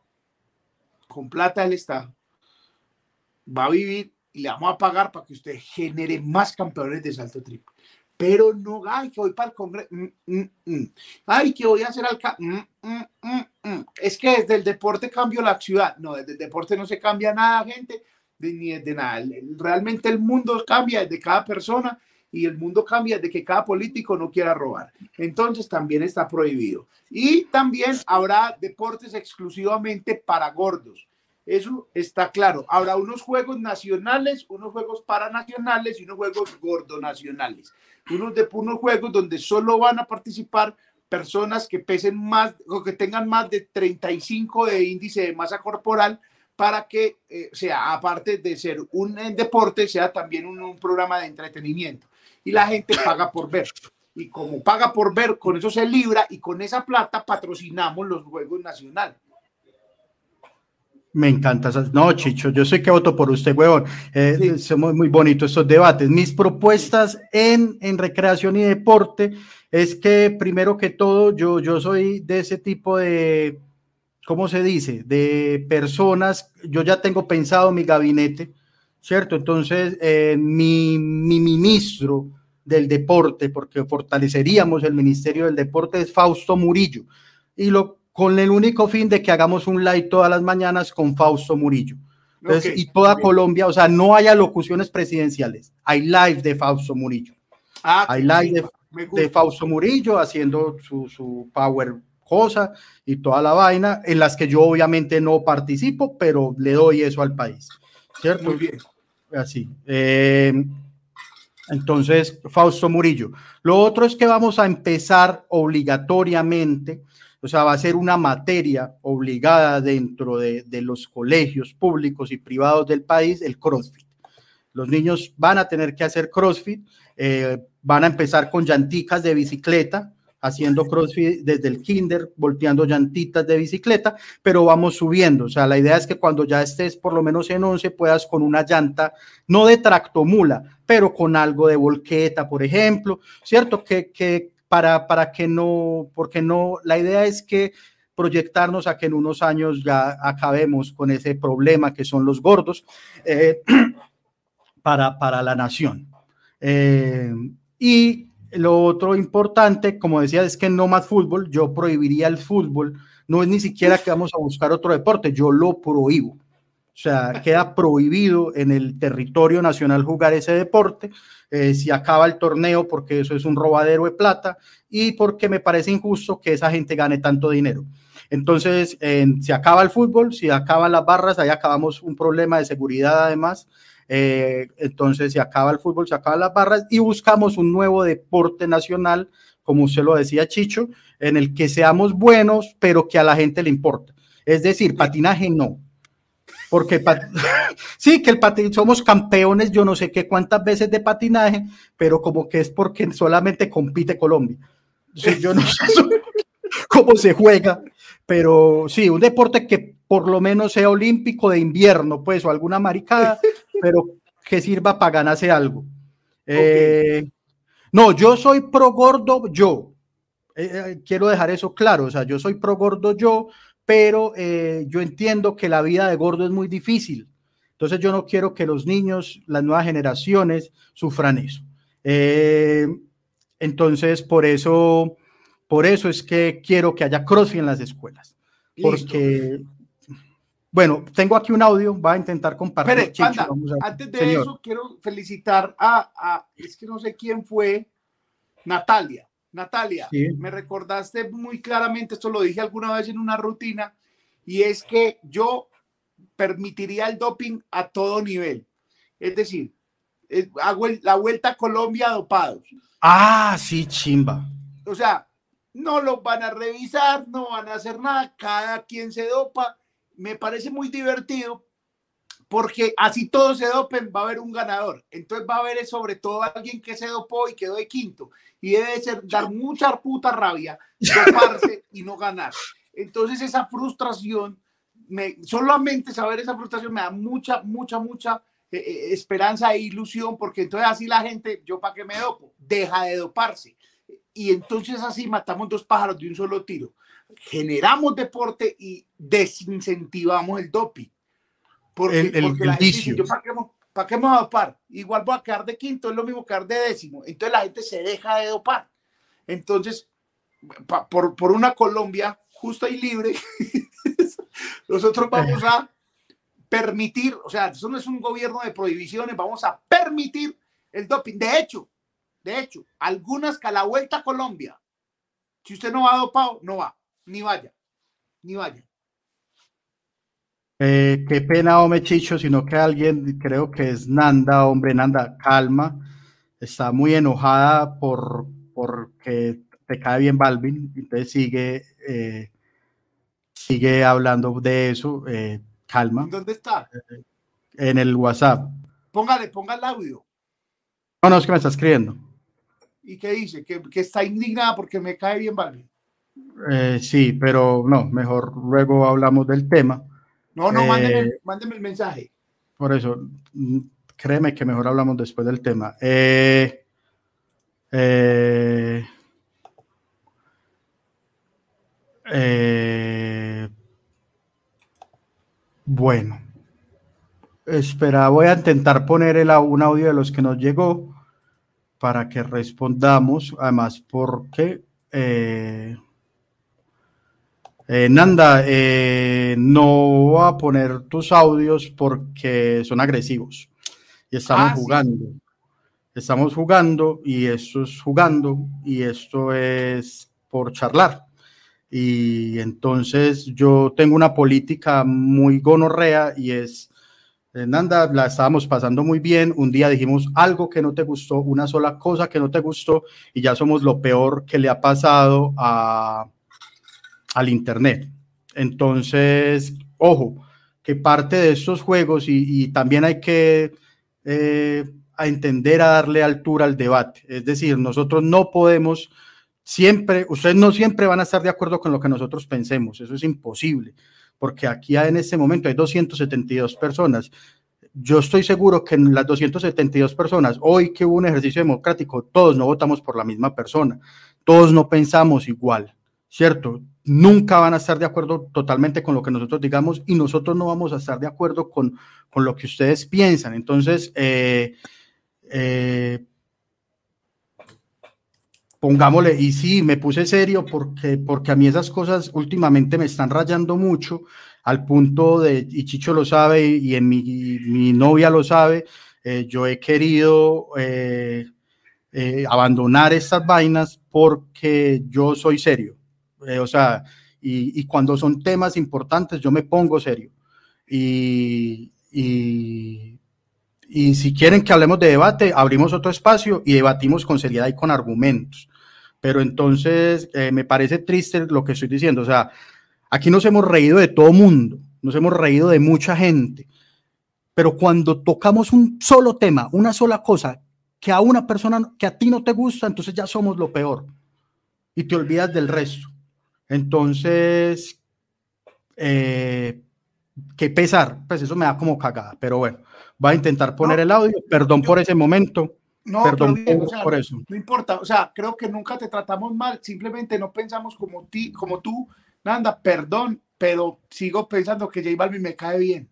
con plata del Estado, va a vivir y le vamos a pagar para que usted genere más campeones de salto triple. Pero no, ay, que voy para el Congreso, mm, mm, mm. ay, que voy a hacer alcalde, es que desde el deporte cambio la ciudad. No, desde el deporte no se cambia nada, gente, ni desde nada. Realmente el mundo cambia desde cada persona y el mundo cambia desde que cada político no quiera robar. Entonces también está prohibido. Y también habrá deportes exclusivamente para gordos. Eso está claro. Habrá unos juegos nacionales, unos juegos paranacionales y unos juegos gordonacionales. Unos de unos juegos donde solo van a participar personas que pesen más o que tengan más de 35 de índice de masa corporal para que eh, sea, aparte de ser un deporte, sea también un, programa de entretenimiento. Y la gente paga por ver. Y como paga por ver, con eso se libra y con esa plata patrocinamos los Juegos Nacionales. Me encanta. No, Chicho, yo sé que voto por usted, huevón. Eh, Somos muy bonitos estos debates. Mis propuestas en, en recreación y deporte es que, primero que todo, yo, yo soy de ese tipo de, ¿cómo se dice? De personas, yo ya tengo pensado mi gabinete, ¿cierto? Entonces, eh, mi, mi ministro del deporte, porque fortaleceríamos el Ministerio del Deporte, es Fausto Murillo. Y lo con el único fin de que hagamos un live todas las mañanas con Fausto Murillo. y toda Colombia, o sea, no haya locuciones presidenciales, hay live de Fausto Murillo. Ah, hay live de, Fausto Murillo haciendo su, su power cosa y toda la vaina, en las que yo obviamente no participo, pero le doy eso al país. ¿Cierto? Muy bien. Así. Eh, entonces, Fausto Murillo. Lo otro es que vamos a empezar obligatoriamente o sea, va a ser una materia obligada dentro de, los colegios públicos y privados del país, el CrossFit. Los niños van a tener que hacer CrossFit, eh, van a empezar con llanticas de bicicleta, haciendo CrossFit desde el kinder, volteando llantitas de bicicleta, pero vamos subiendo. O sea, la idea es que cuando ya estés por lo menos en 11 puedas con una llanta, no de tractomula, pero con algo de volqueta, por ejemplo, ¿cierto? Que, que para, para que no, porque no, la idea es que proyectarnos a que en unos años ya acabemos con ese problema que son los gordos eh, para, para la nación. Eh, y lo otro importante, como decía, es que no más fútbol, yo prohibiría el fútbol, no es ni siquiera que vamos a buscar otro deporte, yo lo prohíbo. O sea, queda prohibido en el territorio nacional jugar ese deporte. Eh, si acaba el torneo, porque eso es un robadero de plata y porque me parece injusto que esa gente gane tanto dinero. Entonces, si acaba el fútbol, si acaban las barras, ahí acabamos un problema de seguridad además. Eh, entonces, si acaba el fútbol, se acaban las barras y buscamos un nuevo deporte nacional, como usted lo decía, Chicho, en el que seamos buenos, pero que a la gente le importa. Es decir, patinaje no, porque sí, que el patinaje, somos campeones, yo no sé qué cuántas veces de patinaje, pero como que es porque solamente compite Colombia. yo no sé cómo se juega, pero sí, un deporte que por lo menos sea olímpico de invierno, pues, o alguna maricada, pero que sirva para ganarse algo. Eh, no, yo soy pro gordo, yo. Eh, eh, quiero dejar eso claro, o sea, yo soy pro gordo yo, pero eh, yo entiendo que la vida de gordo es muy difícil. Entonces yo no quiero que los niños, las nuevas generaciones, sufran eso. Eh, entonces, por eso, por eso es que quiero que haya CrossFit en las escuelas. Porque, bueno, tengo aquí un audio, va a intentar compartir. antes de eso, quiero felicitar a, a, es que no sé quién fue, Natalia. Natalia, me recordaste muy claramente, esto lo dije alguna vez en una rutina, y es que yo permitiría el doping a todo nivel. Es decir, hago la vuelta a Colombia dopados. Ah, sí, chimba. O sea, no los van a revisar, no van a hacer nada, cada quien se dopa. Me parece muy divertido porque así todos se dopen, va a haber un ganador. Entonces va a haber sobre todo alguien que se dopó y quedó de quinto. Y debe ser dar mucha puta rabia, doparse y no ganar. Entonces esa frustración, me, solamente saber esa frustración me da mucha, mucha, mucha eh, eh, esperanza e ilusión, porque entonces así la gente, yo para qué me dopo, deja de doparse. Y entonces así matamos dos pájaros de un solo tiro. Generamos deporte y desincentivamos el doping porque, el, el, ¿para qué, me voy a dopar? Igual voy a quedar de quinto, es lo mismo quedar de décimo. Entonces la gente se deja de dopar. Entonces, por, por una Colombia justa y libre, nosotros vamos a permitir, o sea, eso no es un gobierno de prohibiciones, vamos a permitir el doping. De hecho, de hecho, algunas que a la vuelta a Colombia, si usted no va dopado, no va, ni vaya, ni vaya. Eh, qué pena, hombre, Chicho, sino que alguien, creo que es Nanda, hombre, Nanda, calma, está muy enojada por porque te cae bien Balvin, entonces sigue, eh, sigue hablando de eso, eh, calma. ¿Dónde está? En el WhatsApp. Póngale, ponga el audio. No, no, es que me está escribiendo. ¿Y qué dice? Que, está indignada porque me cae bien Balvin. Eh, sí, pero no, mejor luego hablamos del tema. No, no, mándeme, mándeme, el mensaje. Por eso, mm, créeme que mejor hablamos después del tema. Eh, eh, eh, bueno, espera, voy a intentar poner el, un audio de los que nos llegó para que respondamos, además porque eh, Nanda, no voy a poner tus audios porque son agresivos. Y estamos ah, jugando. Estamos jugando y esto es jugando y esto es por charlar. Y entonces yo tengo una política muy gonorrea y es, eh, Nanda, la estábamos pasando muy bien, un día dijimos algo que no te gustó, una sola cosa que no te gustó y ya somos lo peor que le ha pasado a, al Internet. Entonces, ojo, que parte de estos juegos y, también hay que... Eh, entender, a darle altura al debate. Es decir, nosotros no podemos siempre, ustedes no siempre van a estar de acuerdo con lo que nosotros pensemos, eso es imposible, porque aquí en este momento hay 272 personas. Yo estoy seguro que en las 272 personas, hoy que hubo un ejercicio democrático, todos no votamos por la misma persona, todos no pensamos igual, ¿cierto? Nunca van a estar de acuerdo totalmente con lo que nosotros digamos y nosotros no vamos a estar de acuerdo con, con lo que ustedes piensan. Entonces, eh, eh, pongámosle, y sí, me puse serio porque, porque a mí esas cosas últimamente me están rayando mucho, al punto de, y Chicho lo sabe, y, en mi, mi, novia lo sabe, eh, yo he querido abandonar estas vainas porque yo soy serio. O sea, y, y, cuando son temas importantes, yo me pongo serio. Y, y, y si quieren que hablemos de debate, abrimos otro espacio y debatimos con seriedad y con argumentos. Pero entonces eh, me parece triste lo que estoy diciendo. O sea, aquí nos hemos reído de todo mundo, nos hemos reído de mucha gente. Pero cuando tocamos un solo tema, una sola cosa, que a una persona que a ti no te gusta, entonces ya somos lo peor. Y te olvidas del resto. Entonces, eh, qué pesar, pues eso me da como cagada, pero bueno va a intentar poner el audio. Perdón por ese momento. No, perdón por eso. No importa, o sea, creo que nunca te tratamos mal, simplemente no pensamos como, ti, como tú, Nanda, perdón, pero sigo pensando que J Balvin me cae bien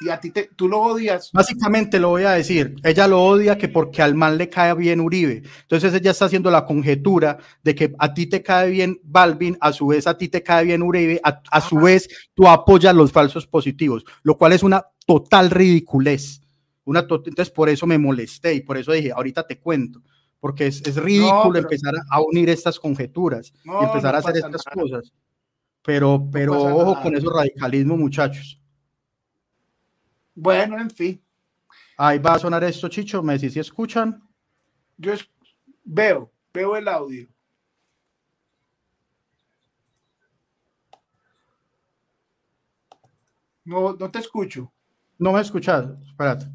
y a ti te, tú lo odias. Básicamente lo voy a decir, ella lo odia que porque al mal le cae bien Uribe. Entonces ella está haciendo la conjetura de que a ti te cae bien Balvin, a su vez a ti te cae bien Uribe, a, su vez tú apoyas los falsos positivos, lo cual es una total ridiculez. Una entonces por eso me molesté y por eso dije, ahorita te cuento, porque es, es ridículo empezar a unir estas conjeturas y empezar a hacer estas cosas. Pero, pero ojo con esos radicalismos, muchachos. Bueno, en fin. Ahí va a sonar esto, Chicho. Me decís si escuchan. Yo veo, veo el audio. No, no te escucho. No me escuchas. Espérate.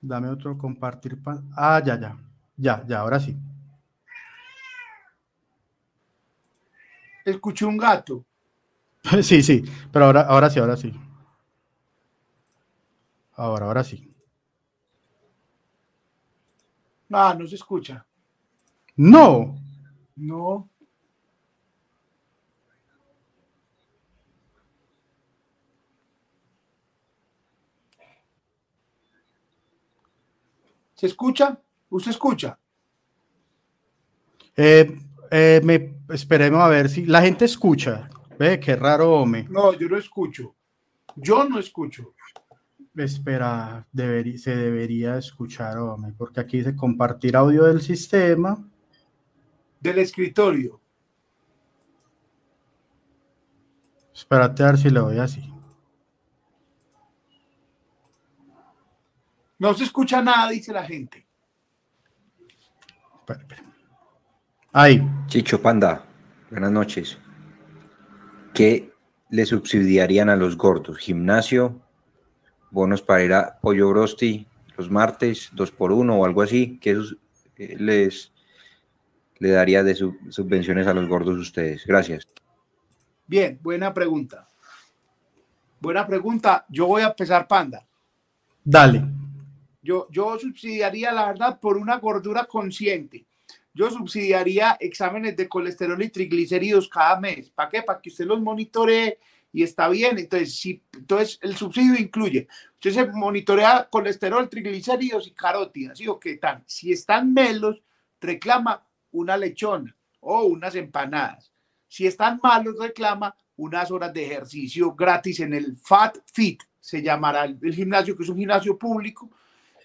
Dame otro compartir. Ah, ya, ya. Ya, ya, ahora sí. Escuché un gato. Sí, sí, pero ahora, ahora sí, ahora sí. Ahora, ahora sí. Ah, no se escucha. No. No. ¿Se escucha? ¿Usted escucha? Eh, eh, me, esperemos a ver si la gente escucha. Ve, qué raro, hombre. No, yo no escucho. Yo no escucho. Espera, se debería escuchar, hombre, porque aquí dice compartir audio del sistema. Del escritorio. Espérate a ver si le doy así. No se escucha nada, dice la gente. Ahí. Chicho Panda, buenas noches. ¿Qué le subsidiarían a los gordos? ¿Gimnasio? ¿Bonos para ir a Pollo Brosti los martes, dos por uno o algo así? ¿Qué eh, les le daría de subvenciones a los gordos ustedes? Gracias. Bien, buena pregunta. Buena pregunta. Yo voy a empezar, Panda. Dale. Yo, yo subsidiaría, la verdad, por una gordura consciente yo subsidiaría exámenes de colesterol y triglicéridos cada mes. ¿Para qué? Para que usted los monitoree y está bien. Entonces, si, entonces el subsidio incluye, usted se monitorea colesterol, triglicéridos y carótidas, ¿sí qué tal? Si están melos, reclama una lechona o unas empanadas. Si están malos, reclama unas horas de ejercicio gratis en el Fat Fit, se llamará el gimnasio, que es un gimnasio público,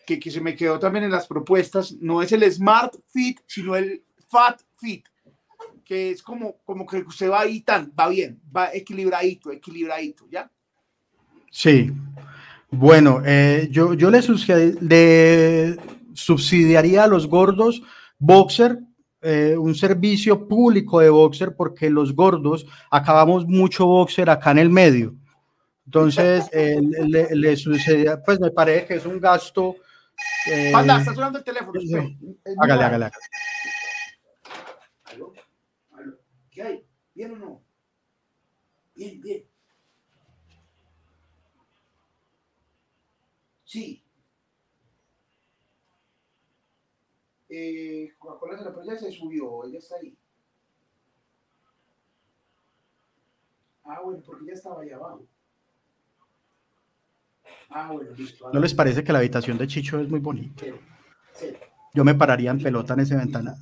que, se me quedó también en las propuestas, no es el Smart Fit, sino el Fat Fit, que es como, como que usted va ahí tan, va bien, va equilibradito, equilibradito, ¿ya? Sí. Bueno, eh, yo, yo le, subsidiaría a los gordos Boxer, eh, un servicio público de Boxer, porque los gordos acabamos mucho Boxer acá en el medio. Entonces, eh, le, le, pues me parece que es un gasto eh, Panda, está sonando el teléfono. Hágale, hágale, ¿Aló? ¿Aló? ¿Qué hay? ¿Bien o no? Bien, bien. Sí. Eh, Coca-Cola de la playa se subió, ella está ahí. Ah, bueno, porque ya estaba ahí abajo. Ah, ¿No les parece que la habitación de Chicho es muy bonita? Yo me pararía en pelota en ese ventana.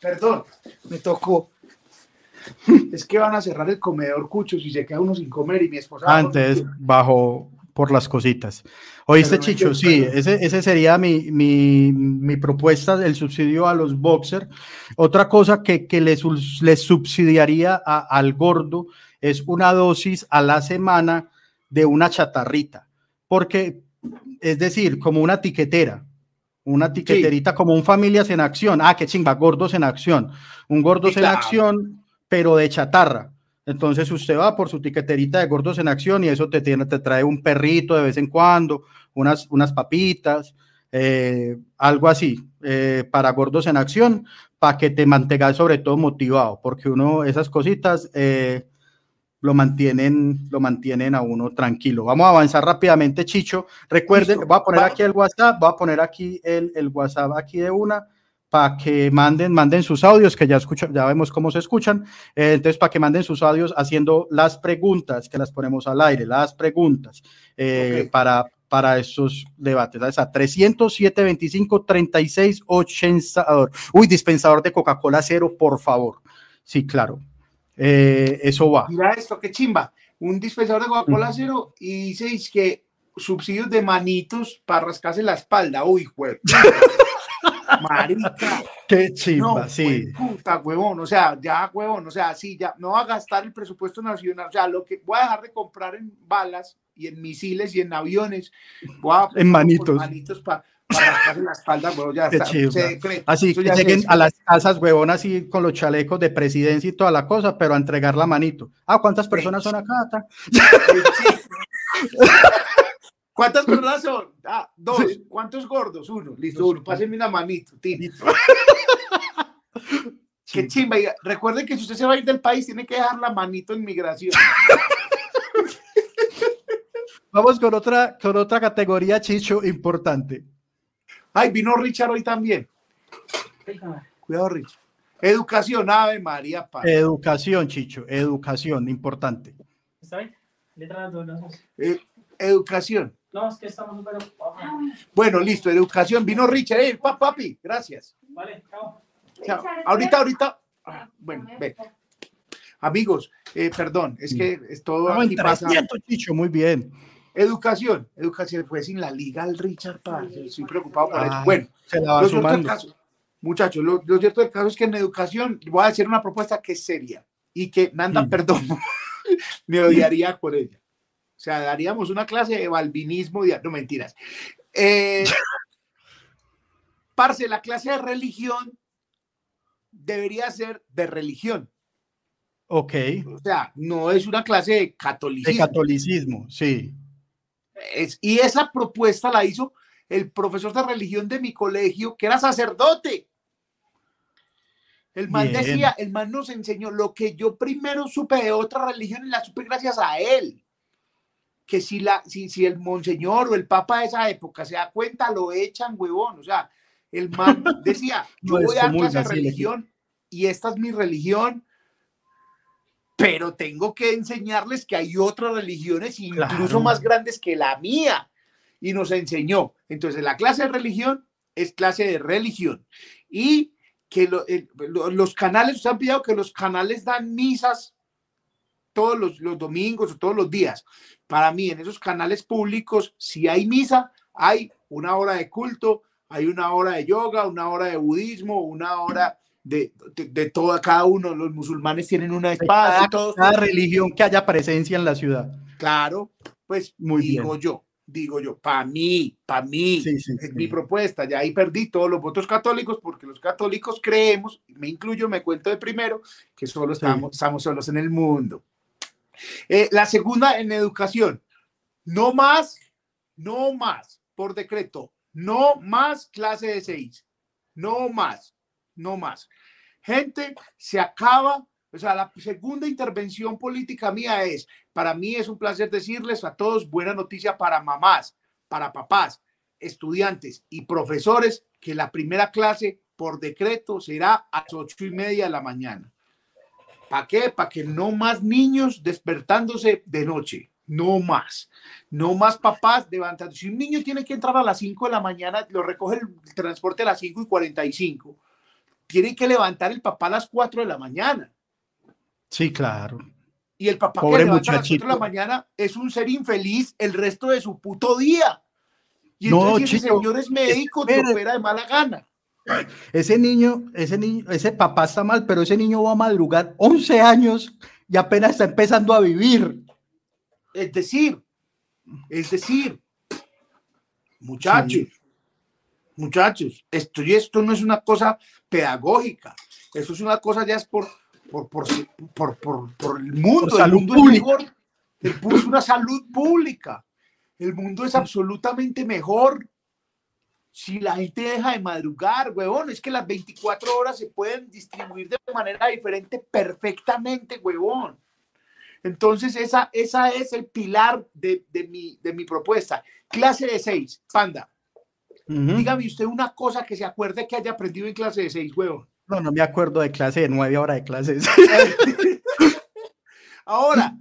Perdón, me tocó. Es que van a cerrar el comedor Cucho si se queda uno sin comer y mi esposa. Antes, bajo por las cositas. Oíste, Chicho, sí, ese, sería mi, mi, propuesta, el subsidio a los boxers. Otra cosa que, que les, subsidiaría al gordo es una dosis a la semana de una chatarrita, porque es decir, como una tiquetera, una tiqueterita como un familias en acción. Ah, qué chinga, gordos en acción. Un gordos en acción, pero de chatarra. Entonces usted va por su tiqueterita de gordos en acción y eso te, tiene, te trae un perrito de vez en cuando, unas, unas papitas, eh, algo así, eh, para gordos en acción, para que te mantengas sobre todo motivado, porque uno, esas cositas, eh, lo mantienen, lo mantienen a uno tranquilo. Vamos a avanzar rápidamente, Chicho. Recuerden, voy a poner aquí el WhatsApp, voy a poner aquí el, el WhatsApp aquí de una para que manden, manden sus audios, que ya escuchan, ya vemos cómo se escuchan. Eh, entonces, para que manden sus audios haciendo las preguntas, que las ponemos al aire, las preguntas eh, para, para esos debates. ¿sabes? A 307 25 36 80. Uy, dispensador de Coca-Cola cero, por favor. Sí, claro. Eh, eso va. Mira esto, qué chimba. Un dispensador de Coca-Cola cero y dice que subsidios de manitos para rascarse la espalda. Uy, güey. Marica. Qué chimba, sí. Puta, huevón. O sea, ya, huevón. O sea, sí, ya no va a gastar el presupuesto nacional. O sea, lo que voy a dejar de comprar en balas y en misiles y en aviones. Voy a en manitos. manitos para para la espalda, ya está. así que lleguen a las casas, huevón, así con los chalecos de presidencia y toda la cosa, pero a entregar la manito. Ah, ¿cuántas personas son acá? ¿Cuántas personas son? Ah, dos. ¿Cuántos gordos? Uno. Listo, uno. Pásenme una manito, Qué chimba. Recuerden que si usted se va a ir del país, tiene que dejar la manito en migración. Vamos con otra, con otra categoría, Chicho, importante. Ay, vino Richard hoy también. Cuidado, Richard. Educación, Ave María. Educación, Chicho, educación, importante. Eh, educación. No, es que estamos súper Bueno, listo, educación. Vino Richard. Hey, papi, gracias. Vale, chao. Chao. Ahorita, ahorita. Ah, bueno, ve. Amigos, eh, perdón, es que es todo no, aquí pasa. Chicho, muy bien. Educación, educación fue sin la liga al Richard Estoy preocupado por eso. Ah, bueno, se la va sumando. Caso, muchachos, lo, cierto del caso es que en educación voy a hacer una propuesta que es seria y que Nanda, mm. perdón, me odiaría por ella. O sea, daríamos una clase de balvinismo, no mentiras. Eh, parce, la clase de religión debería ser de religión. Ok. O sea, no es una clase de catolicismo. De catolicismo, sí. Es, y esa propuesta la hizo el profesor de religión de mi colegio, que era sacerdote. El man decía, el man nos enseñó lo que yo primero supe de otra religión y la supe gracias a él. Que si, la, si, si el monseñor o el papa de esa época se da cuenta, lo echan, huevón. O sea, el man decía, yo voy a dar clase religión y esta es mi religión, pero tengo que enseñarles que hay otras religiones incluso más grandes que la mía. Y nos enseñó. Entonces, la clase de religión es clase de religión. Y que los canales, se han pedido que los canales dan misas todos los, los, domingos o todos los días. Para mí, en esos canales públicos, si hay misa, hay una hora de culto, hay una hora de yoga, una hora de budismo, una hora de, de, toda, cada uno, los musulmanes tienen una espada. Cada, religión que haya presencia en la ciudad. Claro, pues Muy digo yo, digo yo, para mí, para mí, es mi propuesta. Ya ahí perdí todos los votos católicos porque los católicos creemos, me incluyo, me cuento de primero, que solo estamos, estamos solos en el mundo. Eh, la segunda en educación, no más, no más, por decreto, no más clase de seis, no más no más. Gente, se acaba, o sea, la segunda intervención política mía es, para mí es un placer decirles a todos buena noticia para mamás, para papás, estudiantes y profesores, que la primera clase por decreto será a las ocho y media de la mañana. ¿Para qué? Para que no más niños despertándose de noche. No más. No más papás levantándose. Si un niño tiene que entrar a las 5 de la mañana, lo recoge el transporte a las 5 y 45 tiene que levantar el papá a las 4 de la mañana. Sí, claro. Y el papá que levanta a las 4 de la mañana es un ser infeliz el resto de su puto día. Y no, entonces ese señor es médico, te opera de mala gana. Ese niño, ese niño, ese papá está mal, pero ese niño va a madrugar 11 años y apenas está empezando a vivir. Es decir, es decir, muchachos, muchachos, esto y esto no es una cosa pedagógica, eso es una cosa ya es por, por, por, por, el mundo, el mundo es mejor, es una salud pública, el mundo es absolutamente mejor si la gente deja de madrugar, huevón, es que las 24 horas se pueden distribuir de manera diferente perfectamente, huevón. Entonces, esa, esa es el pilar de, de, mi, de mi propuesta. Clase de seis, panda. Dígame usted una cosa que se acuerde que haya aprendido en clase de seis, huevón. No, no me acuerdo de clase de nueve horas de clases. Ahora,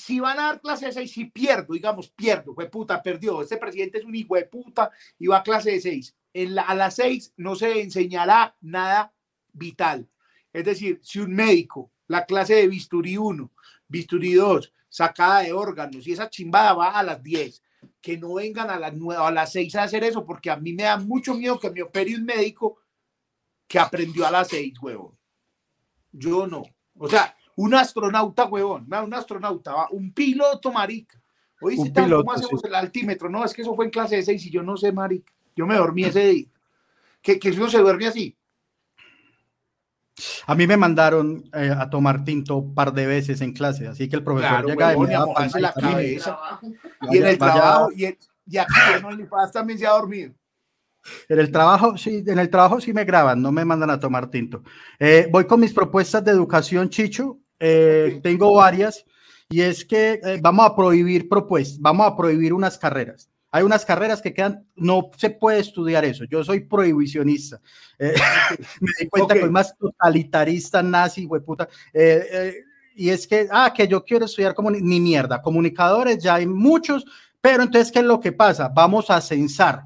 si van a dar clase de seis, si pierdo, digamos, pierdo, puta, perdió. Este presidente es un hijo de puta y va a clase de seis. En a las seis no se enseñará nada vital. Es decir, si un médico, la clase de bisturí 1, bisturí 2, sacada de órganos y esa chimbada va a las 10 que no vengan a las nueve, a las seis a hacer eso, porque a mí me da mucho miedo que me opere un médico que aprendió a las seis, huevón. Yo no. O sea, un astronauta, huevón, un astronauta, un piloto, marica. Oye, ¿cómo hacemos el altímetro? No, es que eso fue en clase de seis y yo no sé, marica. Yo me dormí ese día. Que, que uno se duerme así. A mí me mandaron eh, a tomar tinto un par de veces en clase, así que el profesor llega y me la cabeza. Y en el trabajo, y, aquí en OnlyFans también se ha dormido. En el trabajo, sí, en el trabajo sí me graban, no me mandan a tomar tinto. Eh, voy con mis propuestas de educación, Chicho. Eh, tengo varias y es que vamos a prohibir propuestas, vamos a prohibir unas carreras. Hay unas carreras que quedan, no se puede estudiar eso. Yo soy prohibicionista. Eh, me di cuenta que soy más totalitarista, nazi, hueputa. Eh, eh, y es que, ah, que yo quiero estudiar como ni mierda, comunicadores ya hay muchos, pero entonces, ¿qué es lo que pasa? Vamos a censar.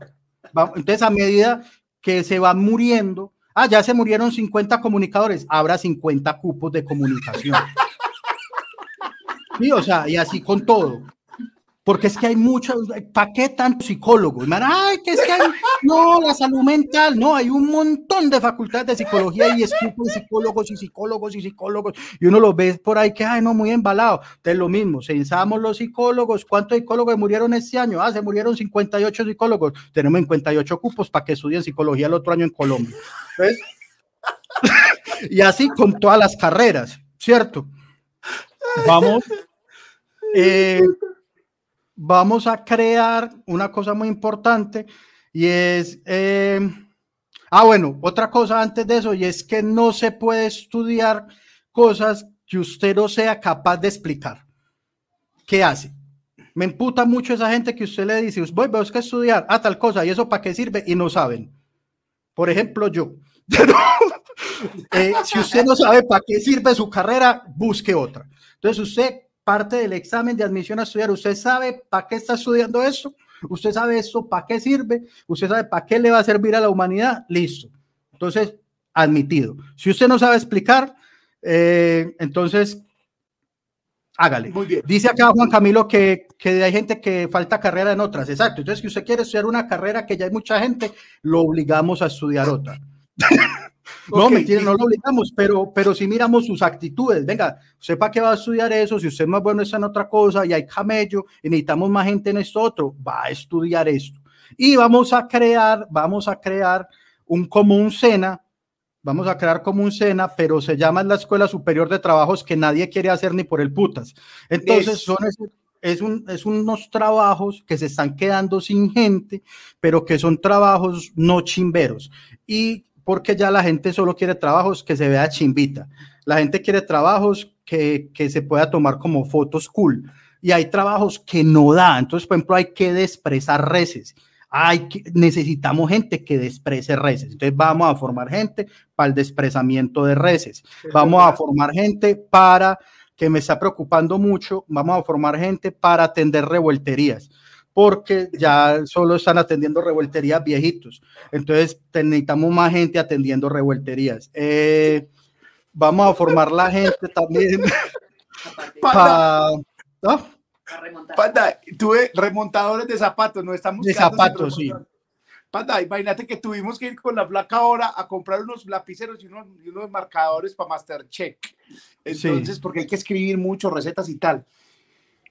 Entonces, a medida que se van muriendo, ah, ya se murieron 50 comunicadores, habrá 50 cupos de comunicación. Sí, o sea, y así con todo. Porque es que hay muchos, ¿para qué tantos psicólogos? Ay, que es que hay, no, la salud mental, no, hay un montón de facultades de psicología y escupo psicólogos y psicólogos y psicólogos, y uno los ve por ahí que, ay, no, muy embalado. Entonces, lo mismo, censamos los psicólogos, ¿cuántos psicólogos murieron este año? Ah, se murieron 58 psicólogos, tenemos 58 cupos para que estudien psicología el otro año en Colombia. y así con todas las carreras, ¿cierto? Vamos. Eh, vamos a crear una cosa muy importante y es, eh, ah, bueno, otra cosa antes de eso y es que no se puede estudiar cosas que usted no sea capaz de explicar. ¿Qué hace? Me emputa mucho esa gente que usted le dice, voy, vos que estudiar a ah, tal cosa y eso para qué sirve y no saben. Por ejemplo, yo. Eh, si usted no sabe para qué sirve su carrera, busque otra. Entonces usted parte del examen de admisión a estudiar. ¿Usted sabe para qué está estudiando eso? ¿Usted sabe eso para qué sirve? ¿Usted sabe para qué le va a servir a la humanidad? Listo. Entonces, admitido. Si usted no sabe explicar, eh, entonces hágale. Muy bien. Dice acá Juan Camilo que, que hay gente que falta carrera en otras. Exacto. Entonces, si usted quiere estudiar una carrera que ya hay mucha gente, lo obligamos a estudiar otra. No, no lo obligamos, pero, pero si miramos sus actitudes, venga, sepa que va a estudiar eso, si usted más bueno está en otra cosa y hay camello y necesitamos más gente en esto otro, va a estudiar esto. Y vamos a crear, vamos a crear un común cena, vamos a crear como un cena, pero se llama la Escuela Superior de Trabajos que nadie quiere hacer ni por el putas. Entonces, son es, un, es unos trabajos que se están quedando sin gente, pero que son trabajos no chimberos. Y porque ya la gente solo quiere trabajos que se vea chimbita. La gente quiere trabajos que, que se pueda tomar como fotos cool. Y hay trabajos que no da. Entonces, por ejemplo, hay que desprezar reces. Hay que, necesitamos gente que desprece reces. Entonces, vamos a formar gente para el desprezamiento de reces. Vamos a formar gente para, que me está preocupando mucho, vamos a formar gente para atender revuelterías porque ya solo están atendiendo revuelterías viejitos. Entonces necesitamos más gente atendiendo revuelterías. Eh, vamos a formar la gente también para... Panda, tuve remontadores de zapatos, no estamos... De zapatos, sí. Panda, imagínate que tuvimos que ir con la placa ahora a comprar unos lapiceros y unos, unos marcadores para Mastercheck. Entonces, porque hay que escribir mucho, recetas y tal.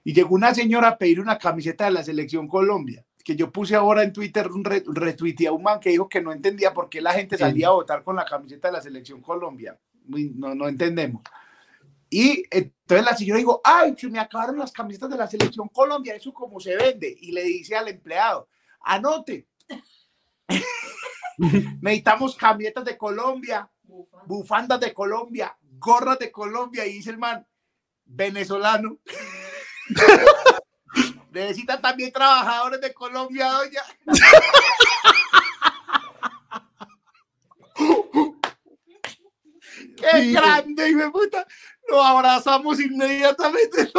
Y llegó una señora a pedir una camiseta de la Selección Colombia, que yo puse ahora en Twitter un retweet a un man que dijo que no entendía por qué la gente salía a votar con la camiseta de la Selección Colombia. No, no entendemos. Y entonces la señora dijo, ay, se me acabaron las camisetas de la Selección Colombia, eso cómo se vende. Y le dice al empleado, anote. Necesitamos camisetas de Colombia, bufandas de Colombia, gorras de Colombia. Y dice el man, venezolano. Necesitan también trabajadores de Colombia, doña. ¡Qué grande, hijo de puta! Lo abrazamos inmediatamente.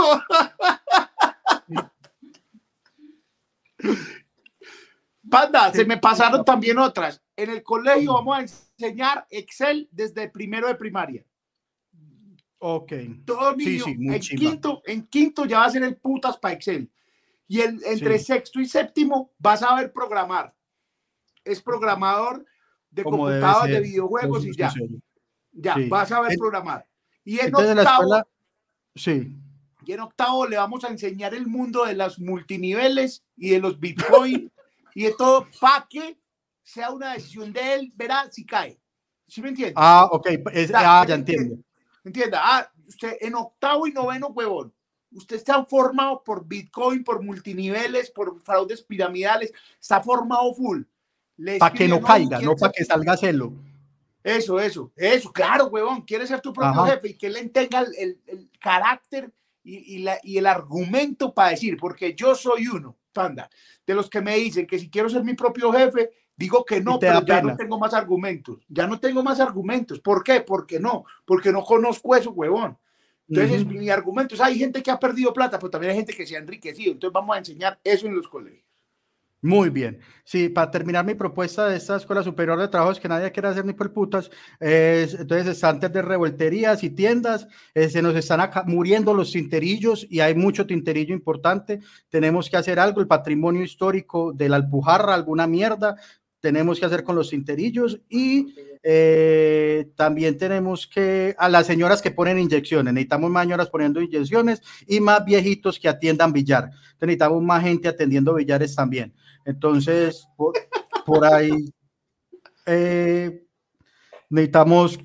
Panda, se me pasaron también otras. En el colegio vamos a enseñar Excel desde primero de primaria. Ok. Todo niño en, quinto, en quinto ya va a ser el putas para Excel. Y el, entre sexto y séptimo vas a ver programar. Es programador de computadoras, de videojuegos y ya. Ya, vas a ver programar. Y en octavo, sí. Y en octavo le vamos a enseñar el mundo de los multiniveles y de los Bitcoin y de todo para que sea una decisión de él, verá si cae. ¿Sí me entiendes? Ah, ok. ah, ya entiendo. Entienda, ah, usted en octavo y noveno, huevón, usted está formado por Bitcoin, por multiniveles, por fraudes piramidales, está formado full. Para que no caiga, no para que salga celo. Eso, eso, eso, claro, huevón, quiere ser tu propio jefe y que él tenga el, el, carácter y, y, la, y, el argumento para decir, porque yo soy uno, panda, de los que me dicen que si quiero ser mi propio jefe, Digo que no, pero ya no tengo más argumentos. Ya no tengo más argumentos. ¿Por qué? Porque no, porque no conozco eso, huevón. Entonces, mi argumento es, hay gente que ha perdido plata, pero también hay gente que se ha enriquecido. Entonces, vamos a enseñar eso en los colegios. Muy bien. Sí, para terminar mi propuesta de esta Escuela Superior de Trabajos que nadie quiere hacer ni por putas, es, entonces estantes de revolterías y tiendas, eh, se nos están acá muriendo los tinterillos y hay mucho tinterillo importante. Tenemos que hacer algo, el patrimonio histórico de la Alpujarra, alguna mierda, tenemos que hacer con los tinterillos y eh, también tenemos que a las señoras que ponen inyecciones, necesitamos más señoras poniendo inyecciones y más viejitos que atiendan billar. Necesitamos más gente atendiendo billares también. Entonces, por, ahí eh, necesitamos,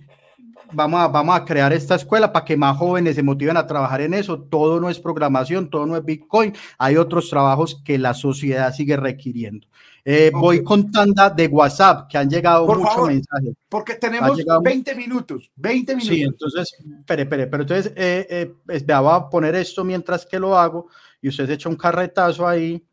vamos vamos a crear esta escuela para que más jóvenes se motiven a trabajar en eso. Todo no es programación, todo no es Bitcoin. Hay otros trabajos que la sociedad sigue requiriendo. Eh, voy con tanda de WhatsApp, que han llegado muchos mensajes. Porque tenemos 20 minutos, 20 minutos. Sí, entonces, espere, espere, pero entonces, eh, eh, voy a poner esto mientras que lo hago y usted se echa un carretazo ahí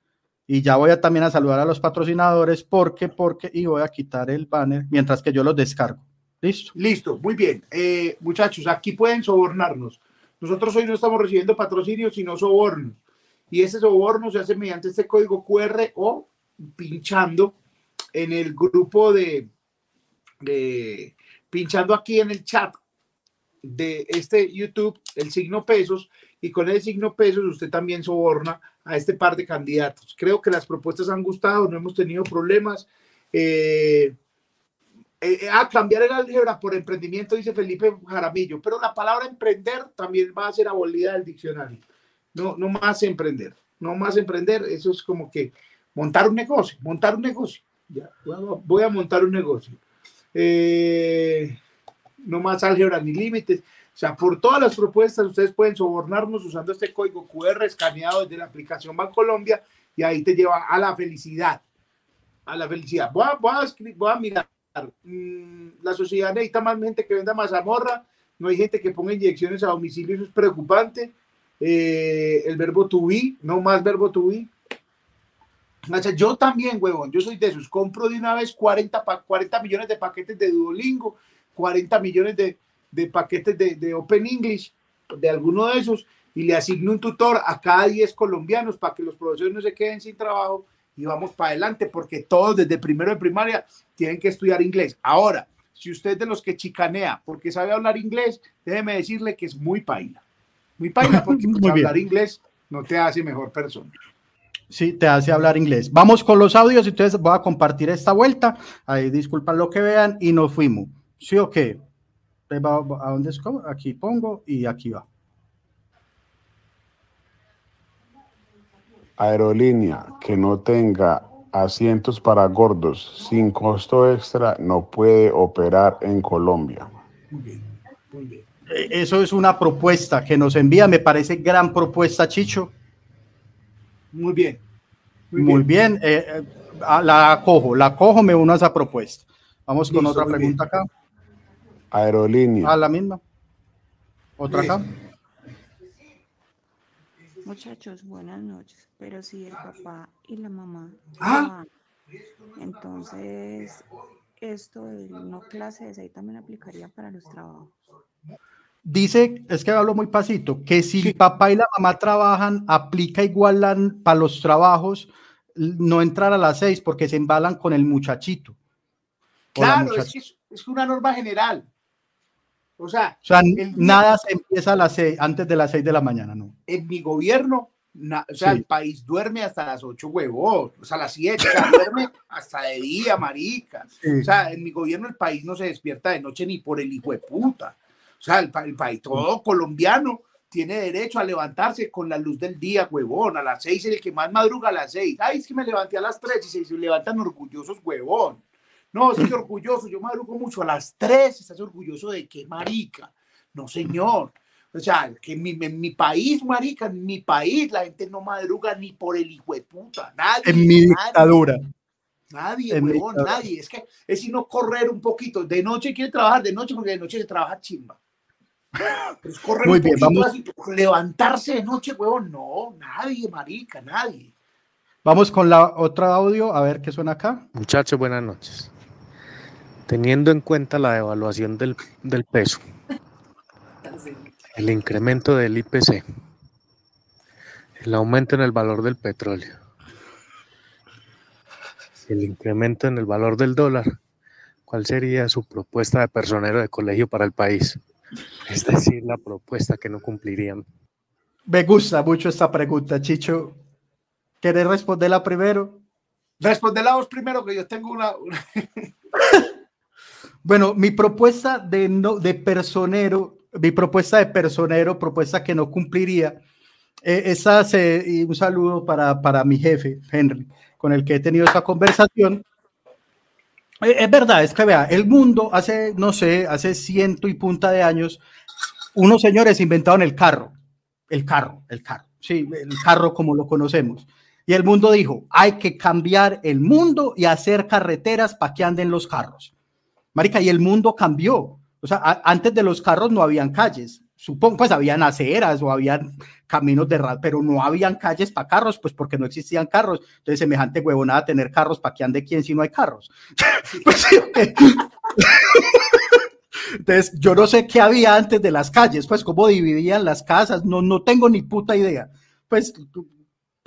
y ya voy a también a saludar a los patrocinadores porque, porque, y voy a quitar el banner mientras que yo los descargo. Listo. Listo, muy bien. Eh, muchachos, aquí pueden sobornarnos. Nosotros hoy no estamos recibiendo patrocinios, sino sobornos. Y ese soborno se hace mediante este código QR o pinchando en el grupo de, de pinchando aquí en el chat de este YouTube, el signo pesos, y con el signo pesos usted también soborna a este par de candidatos. Creo que las propuestas han gustado, no hemos tenido problemas. Eh, eh, a cambiar el álgebra por emprendimiento, dice Felipe Jaramillo, pero la palabra emprender también va a ser abolida del diccionario. No, no más emprender, no más emprender, eso es como que montar un negocio, montar un negocio. Ya, voy a montar un negocio. Eh, no más álgebra ni límites. O sea, por todas las propuestas ustedes pueden sobornarnos usando este código QR escaneado desde la aplicación Bancolombia y ahí te lleva a la felicidad. A la felicidad. Voy a, voy a, mirar. Mm, la sociedad necesita más gente que venda mazamorra. No hay gente que ponga inyecciones a domicilio. Eso es preocupante. Eh, el verbo to be, no más verbo to be. Yo también, huevón, yo soy de esos. Compro de una vez 40, 40 millones de paquetes de Duolingo, 40 millones de, de paquetes de, de, Open English, de alguno de esos, y le asigno un tutor a cada 10 colombianos para que los profesores no se queden sin trabajo y vamos para adelante, porque todos desde primero de primaria tienen que estudiar inglés. Ahora, si usted es de los que chicanea porque sabe hablar inglés, déjeme decirle que es muy paila. Muy paila porque pues, hablar inglés no te hace mejor persona. Sí, te hace hablar inglés. Vamos con los audios, entonces voy a compartir esta vuelta. Ahí disculpan lo que vean y nos fuimos. ¿Sí o qué? ¿A dónde es? Aquí pongo y aquí va. Aerolínea que no tenga asientos para gordos sin costo extra no puede operar en Colombia. Muy bien, muy bien. Eh, eso es una propuesta que nos envía, me parece gran propuesta, Chicho. Muy bien. Muy, bien, eh, eh, la acojo, la acojo, me uno a esa propuesta. Vamos con otra pregunta acá. Aerolínea. Ah, la misma. Otra acá. Muchachos, buenas noches. Pero si el papá y la mamá ¿Ah? entonces esto de no clases ahí también aplicaría para los trabajos. Dice, es que hablo muy pasito, que si el papá y la mamá trabajan, aplica igual para los trabajos, no entrar a las seis porque se embalan con el muchachito. Claro, es, es, una norma general. O sea, nada se empieza a las seis, antes de las seis de la mañana, ¿no? En mi gobierno, o sea, el país duerme hasta las ocho huevos, o sea, las siete, o sea, duerme hasta de día, marica. O sea, en mi gobierno el país no se despierta de noche ni por el hijo de puta. O sea, el, país, todo colombiano tiene derecho a levantarse con la luz del día, huevón. A las seis, el que más madruga a las seis. Ay, es que me levanté a las tres y se levantan orgullosos, huevón. No, estoy orgulloso, yo madrugo mucho. A las tres estás orgulloso de qué, marica. No, señor. O sea, que en mi, en mi, país, marica, en mi país la gente no madruga ni por el hijo de puta. Nadie. En mi dictadura. Nadie, huevón, nadie. Es que es sino correr un poquito. De noche quiere trabajar de noche porque de noche se trabaja chimba. Pues correr Muy bien, vamos. Así, levantarse de noche, huevón. No, nadie, marica, nadie. Vamos con la otra audio, a ver qué suena acá. Muchachos, buenas noches teniendo en cuenta la devaluación del, peso. El incremento del IPC, el aumento en el valor del petróleo, el incremento en el valor del dólar, ¿cuál sería su propuesta de personero de colegio para el país? Es decir, la propuesta que no cumplirían. Me gusta mucho esta pregunta, Chicho. ¿Quieres responderla primero? Responderla vos primero, que yo tengo una. bueno, mi propuesta de, no, de personero, mi propuesta de personero, propuesta que no cumpliría, eh, esa se, y un saludo para, para mi jefe, Henry, con el que he tenido esta conversación. Eh, es verdad, es que vea, el mundo hace, no sé, hace ciento y punta de años, unos señores inventaron el carro, el carro, el carro, sí, el carro como lo conocemos. Y el mundo dijo, hay que cambiar el mundo y hacer carreteras para que anden los carros. Marica, y el mundo cambió. O sea, antes de los carros no habían calles. Supongo, pues habían aceras o habían caminos de rad, pero no habían calles para carros, pues porque no existían carros. Entonces, semejante huevonada tener carros para que ande quién si no hay carros. pues, Entonces, yo no sé qué había antes de las calles, pues cómo dividían las casas, no, no tengo ni puta idea. Pues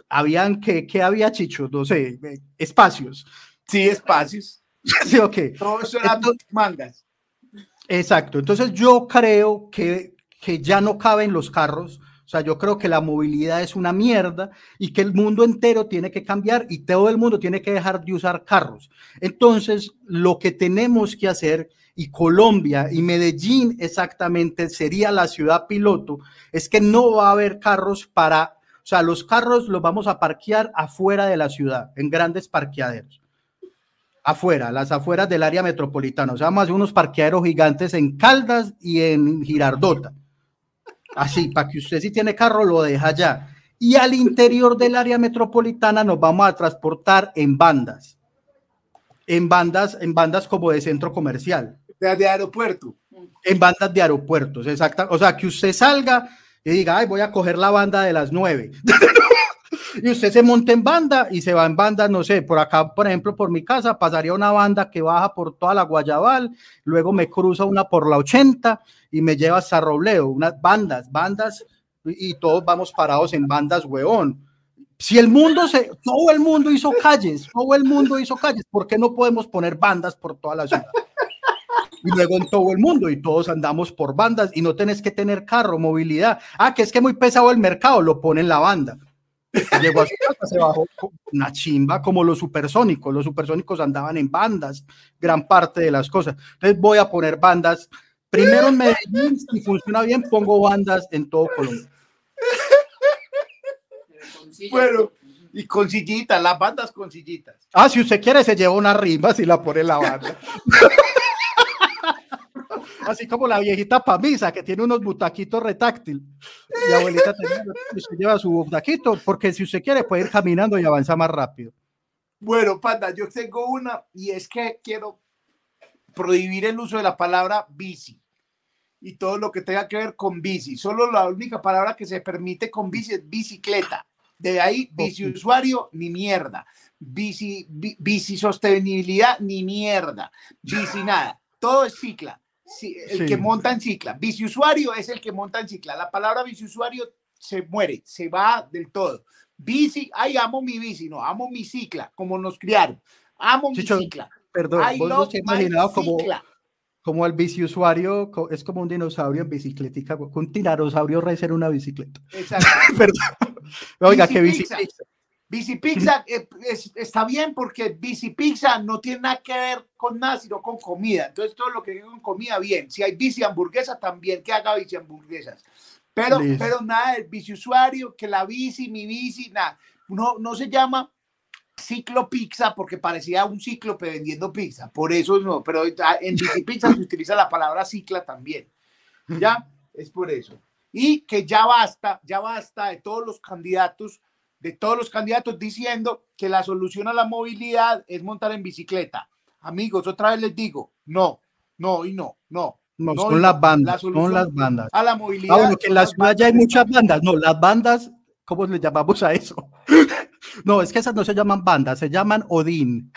habían que, ¿qué había, Chicho? No sé, eh, espacios. Sí, espacios. sí, ok. Todo eso eran mangas. Exacto. Entonces yo creo que, que ya no caben los carros. O sea, yo creo que la movilidad es una mierda y que el mundo entero tiene que cambiar y todo el mundo tiene que dejar de usar carros. Entonces, lo que tenemos que hacer, y Colombia y Medellín exactamente sería la ciudad piloto, es que no va a haber carros para o sea, los carros los vamos a parquear afuera de la ciudad, en grandes parqueaderos. Afuera, las afueras del área metropolitana. O sea, más unos parqueaderos gigantes en Caldas y en Girardota. Así, para que usted si tiene carro lo deja allá. Y al interior del área metropolitana nos vamos a transportar en bandas. En bandas, en bandas como de centro comercial. De, de aeropuerto. En bandas de aeropuertos, exacto. O sea, que usted salga y diga, ay, voy a coger la banda de las nueve. y usted se monta en banda y se va en banda, no sé, por acá, por ejemplo, por mi casa, pasaría una banda que baja por toda la Guayabal, luego me cruza una por la 80 y me lleva hasta Robleo, unas bandas, bandas, y, todos vamos parados en bandas, huevón. Si el mundo se, todo el mundo hizo calles, todo el mundo hizo calles, ¿por qué no podemos poner bandas por toda la ciudad? y luego en todo el mundo y todos andamos por bandas y no tenés que tener carro, movilidad. Ah, que es que muy pesado el mercado, lo pone en la banda. Llegó a su casa, se bajó una chimba como los supersónicos. Los supersónicos andaban en bandas, gran parte de las cosas. Entonces voy a poner bandas. Primero en Medellín, si funciona bien, pongo bandas en todo Colombia. Bueno, y con sillitas, las bandas con sillitas. Ah, si usted quiere, se lleva una rima si la pone en la banda. Así como la viejita Pamisa, que tiene unos butaquitos retáctil. Mi abuelita lleva su butaquito, porque si usted quiere puede ir caminando y avanza más rápido. Bueno, Panda, yo tengo una y es que quiero prohibir el uso de la palabra bici y todo lo que tenga que ver con bici. Solo la única palabra que se permite con bici es bicicleta. De ahí, bici usuario, ni mierda. Bici, bici sostenibilidad, ni mierda. Bici nada. Todo es cicla el que monta en cicla. Biciusuario es el que monta en cicla. La palabra biciusuario se muere, se va del todo. Bici, ay, amo mi bici, no, amo mi cicla, como nos criaron. Amo mi cicla. Perdón, vos no te imaginado como, como el biciusuario, es como un dinosaurio en bicicleta, un tiranosaurio ser una bicicleta. Exacto. Perdón. Oiga, que bicicleta. Bici Pizza eh, está bien porque Bici Pizza no tiene nada que ver con nada, sino con comida. Entonces, todo lo que hay con comida, bien. Si hay bici hamburguesa, también que haga bici hamburguesas. Pero, pero nada del bici usuario, que la bici, mi bici, nada. No, no se llama ciclo pizza porque parecía un cíclope vendiendo pizza. Por eso no, pero en Bici Pizza se utiliza la palabra cicla también. Ya, es por eso. Y que ya basta, ya basta de todos los candidatos de todos los candidatos diciendo que la solución a la movilidad es montar en bicicleta. Amigos, otra vez les digo, no, no y no, no. No, son las bandas, son las bandas. A la movilidad. Ah, bueno, que en la ciudad ya hay muchas bandas. No, las bandas, ¿cómo le llamamos a eso? no, es que esas no se llaman bandas, se llaman Odín.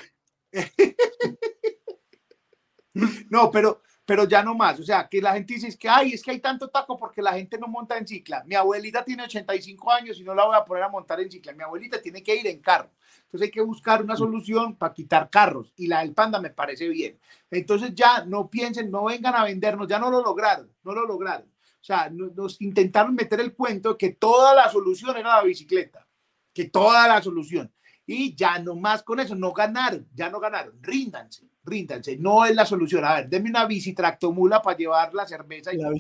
no, pero, pero ya no más. O sea, que la gente dice es que, ay, es que hay tanto taco porque la gente no monta en cicla. Mi abuelita tiene 85 años y no la voy a poner a montar en cicla. Mi abuelita tiene que ir en carro. Entonces hay que buscar una solución para quitar carros y la del panda me parece bien. Entonces ya no piensen, no vengan a vendernos, ya no lo lograron, no lo lograron. O sea, nos intentaron meter el cuento de que toda la solución era la bicicleta, que toda la solución. Y ya no más con eso, no ganaron, ya no ganaron, ríndanse ríndanse, no es la solución. A ver, denme una bicitractomula para llevar la cerveza. Y la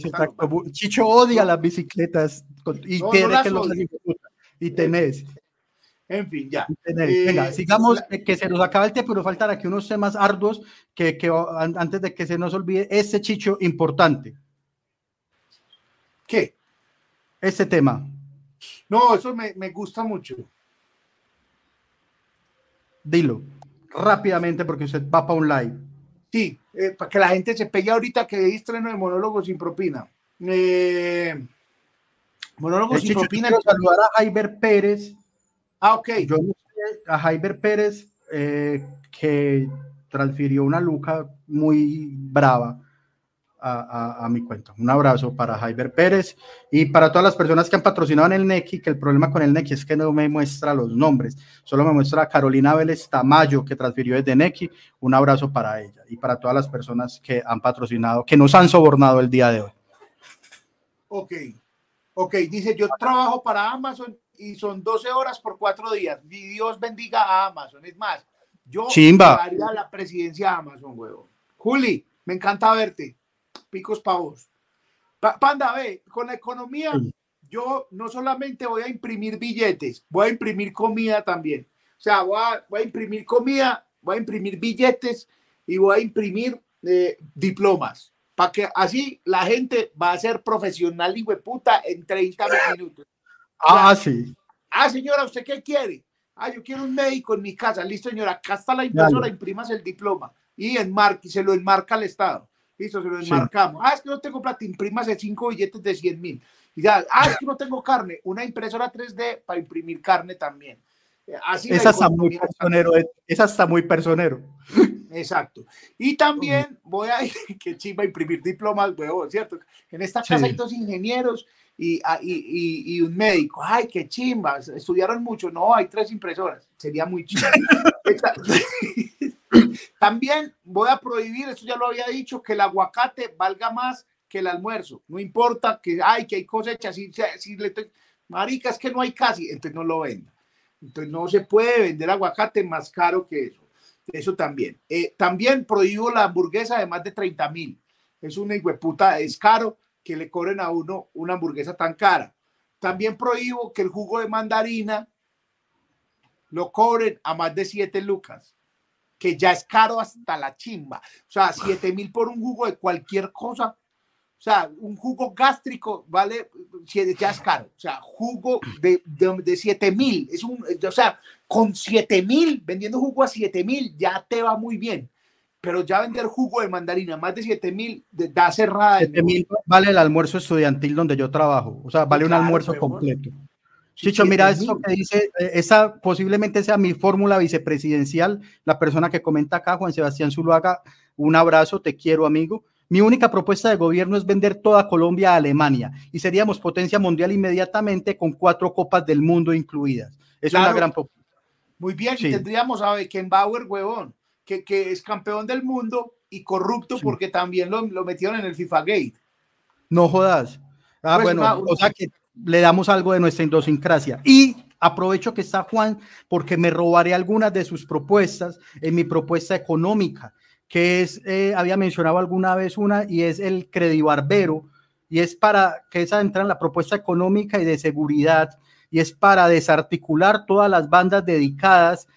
Chicho odia las bicicletas y tiene que los y tenés. En fin, ya. Venga, eh, sigamos, que se nos acaba el tiempo, pero faltan aquí unos temas arduos que, que antes de que se nos olvide, ese chicho importante. ¿Qué? Ese tema. No, eso me, me gusta mucho. Dilo rápidamente porque usted va para un live. Sí, eh, para que la gente se pegue ahorita que hay estreno de monólogos sin propina. Eh, monólogos sin propina. Quiero saludar a Jaiber Pérez. Ah, ok. Yo a Jaiber Pérez eh, que transfirió una luca muy brava a, mi cuenta. Un abrazo para Jaiber Pérez y para todas las personas que han patrocinado en el NECI, que el problema con el NECI es que no me muestra los nombres, solo me muestra a Carolina Vélez Tamayo, que transfirió desde NECI. Un abrazo para ella y para todas las personas que han patrocinado, que nos han sobornado el día de hoy. Ok, ok, dice, yo trabajo para Amazon y son 12 horas por cuatro días. Dios bendiga a Amazon. Es más, yo Chimba. la presidencia de Amazon, huevo. Juli, me encanta verte picos pavos. Panda, ve, con la economía, yo no solamente voy a imprimir billetes, voy a imprimir comida también. O sea, voy a, imprimir comida, voy a imprimir billetes y voy a imprimir eh, diplomas. Para que así la gente va a ser profesional y puta en 30 minutos. ah, sí. Ah, señora, ¿usted qué quiere? Ah, yo quiero un médico en mi casa. Listo, señora, acá está la impresora, imprimas el diploma y enmarque, se lo enmarca al Estado. Listo, se lo enmarcamos. Ah, es que no tengo plata, imprimas cinco billetes de 100 mil. Y ya, ah, es que no tengo carne, una impresora 3D para imprimir carne también. Eh, así esa está muy personero, eh, esa está muy personero. Exacto. Y también voy a que chimba imprimir diplomas, huevo, ¿cierto? En esta casa hay dos ingenieros ah, y, y, y, un médico. Ay, qué chimba, estudiaron mucho. No, hay tres impresoras. Sería muy chimba. También voy a prohibir, esto ya lo había dicho, que el aguacate valga más que el almuerzo. No importa que hay, que hay cosechas, si, si le marica, es que no hay casi, entonces no lo venda. Entonces no se puede vender aguacate más caro que eso. Eso también. Eh, también prohíbo la hamburguesa de más de 30 mil. Es una puta, es caro que le cobren a uno una hamburguesa tan cara. También prohíbo que el jugo de mandarina lo cobren a más de 7 lucas que ya es caro hasta la chimba. O sea, 7 mil por un jugo de cualquier cosa. O sea, un jugo gástrico vale, ya es caro. O sea, jugo de, de, 7 mil. Es un, o sea, con 7 mil, vendiendo jugo a 7 mil, ya te va muy bien. Pero ya vender jugo de mandarina más de 7 mil, da cerrada. 7 mil vale el almuerzo estudiantil donde yo trabajo. O sea, vale un almuerzo completo. Chicho, mira esto que dice, eh, esa posiblemente sea mi fórmula vicepresidencial, la persona que comenta acá, Juan Sebastián Zuluaga, un abrazo, te quiero amigo. Mi única propuesta de gobierno es vender toda Colombia a Alemania y seríamos potencia mundial inmediatamente con cuatro copas del mundo incluidas. Es una gran propuesta. Muy bien, y tendríamos a Beckenbauer, huevón, que, que es campeón del mundo y corrupto porque también lo, lo, metieron en el FIFA Gate. No jodas. Ah, pues bueno, o sea que le damos algo de nuestra idiosincrasia. Y aprovecho que está Juan porque me robaré algunas de sus propuestas en mi propuesta económica, que es, eh, había mencionado alguna vez una, y es el credibarbero, y es para que esa entra en la propuesta económica y de seguridad, y es para desarticular todas las bandas dedicadas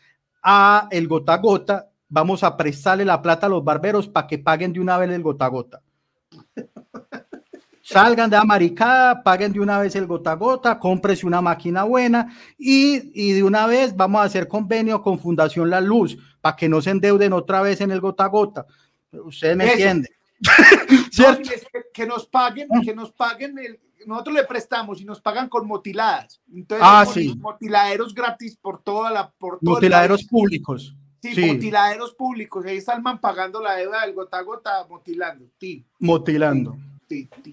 a el gota gota. Vamos a prestarle la plata a los barberos para que paguen de una vez el gota gota. Salgan de amaricada, paguen de una vez el gota a gota, cómprese una máquina buena y, y, de una vez vamos a hacer convenio con Fundación La Luz para que no se endeuden otra vez en el gota a gota. Usted me entiende. ¿Cierto? que, nos paguen, que nos paguen el, nosotros le prestamos y nos pagan con motiladas. Entonces, ah, sí. motiladeros gratis por toda la. Por motiladeros públicos. Sí, motiladeros públicos. Ahí está el man pagando la deuda del gota a gota, motilando. Motilando.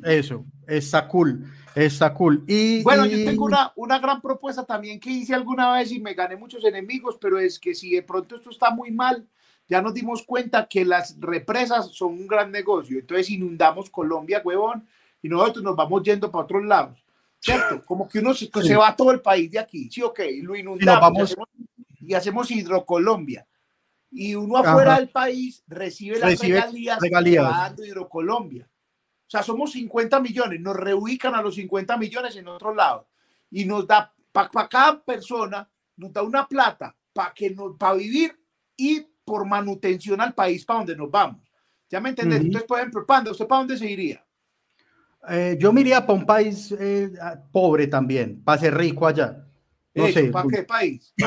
Eso, está cool. Está cool. Y, bueno, yo tengo una, una gran propuesta también que hice alguna vez y me gané muchos enemigos, pero es que si de pronto esto está muy mal, ya nos dimos cuenta que las represas son un gran negocio. Entonces inundamos Colombia, huevón, y nosotros nos vamos yendo para otros lados. ¿Cierto? Como que uno se, va a todo el país de aquí. Sí, ok, lo inundamos y, hacemos, Hidrocolombia. Y uno afuera del país recibe las regalías, regalías. de Hidrocolombia. O sea, somos 50 millones, nos reubican a los 50 millones en otro lado. Y nos da, para cada persona, nos da una plata para que para vivir y por manutención al país para donde nos vamos. ¿Ya me entendés? Entonces, por ejemplo, Panda, ¿usted para dónde se iría? Eh, yo me iría para un país eh, pobre también, para ser rico allá. No sé. ¿Para qué país?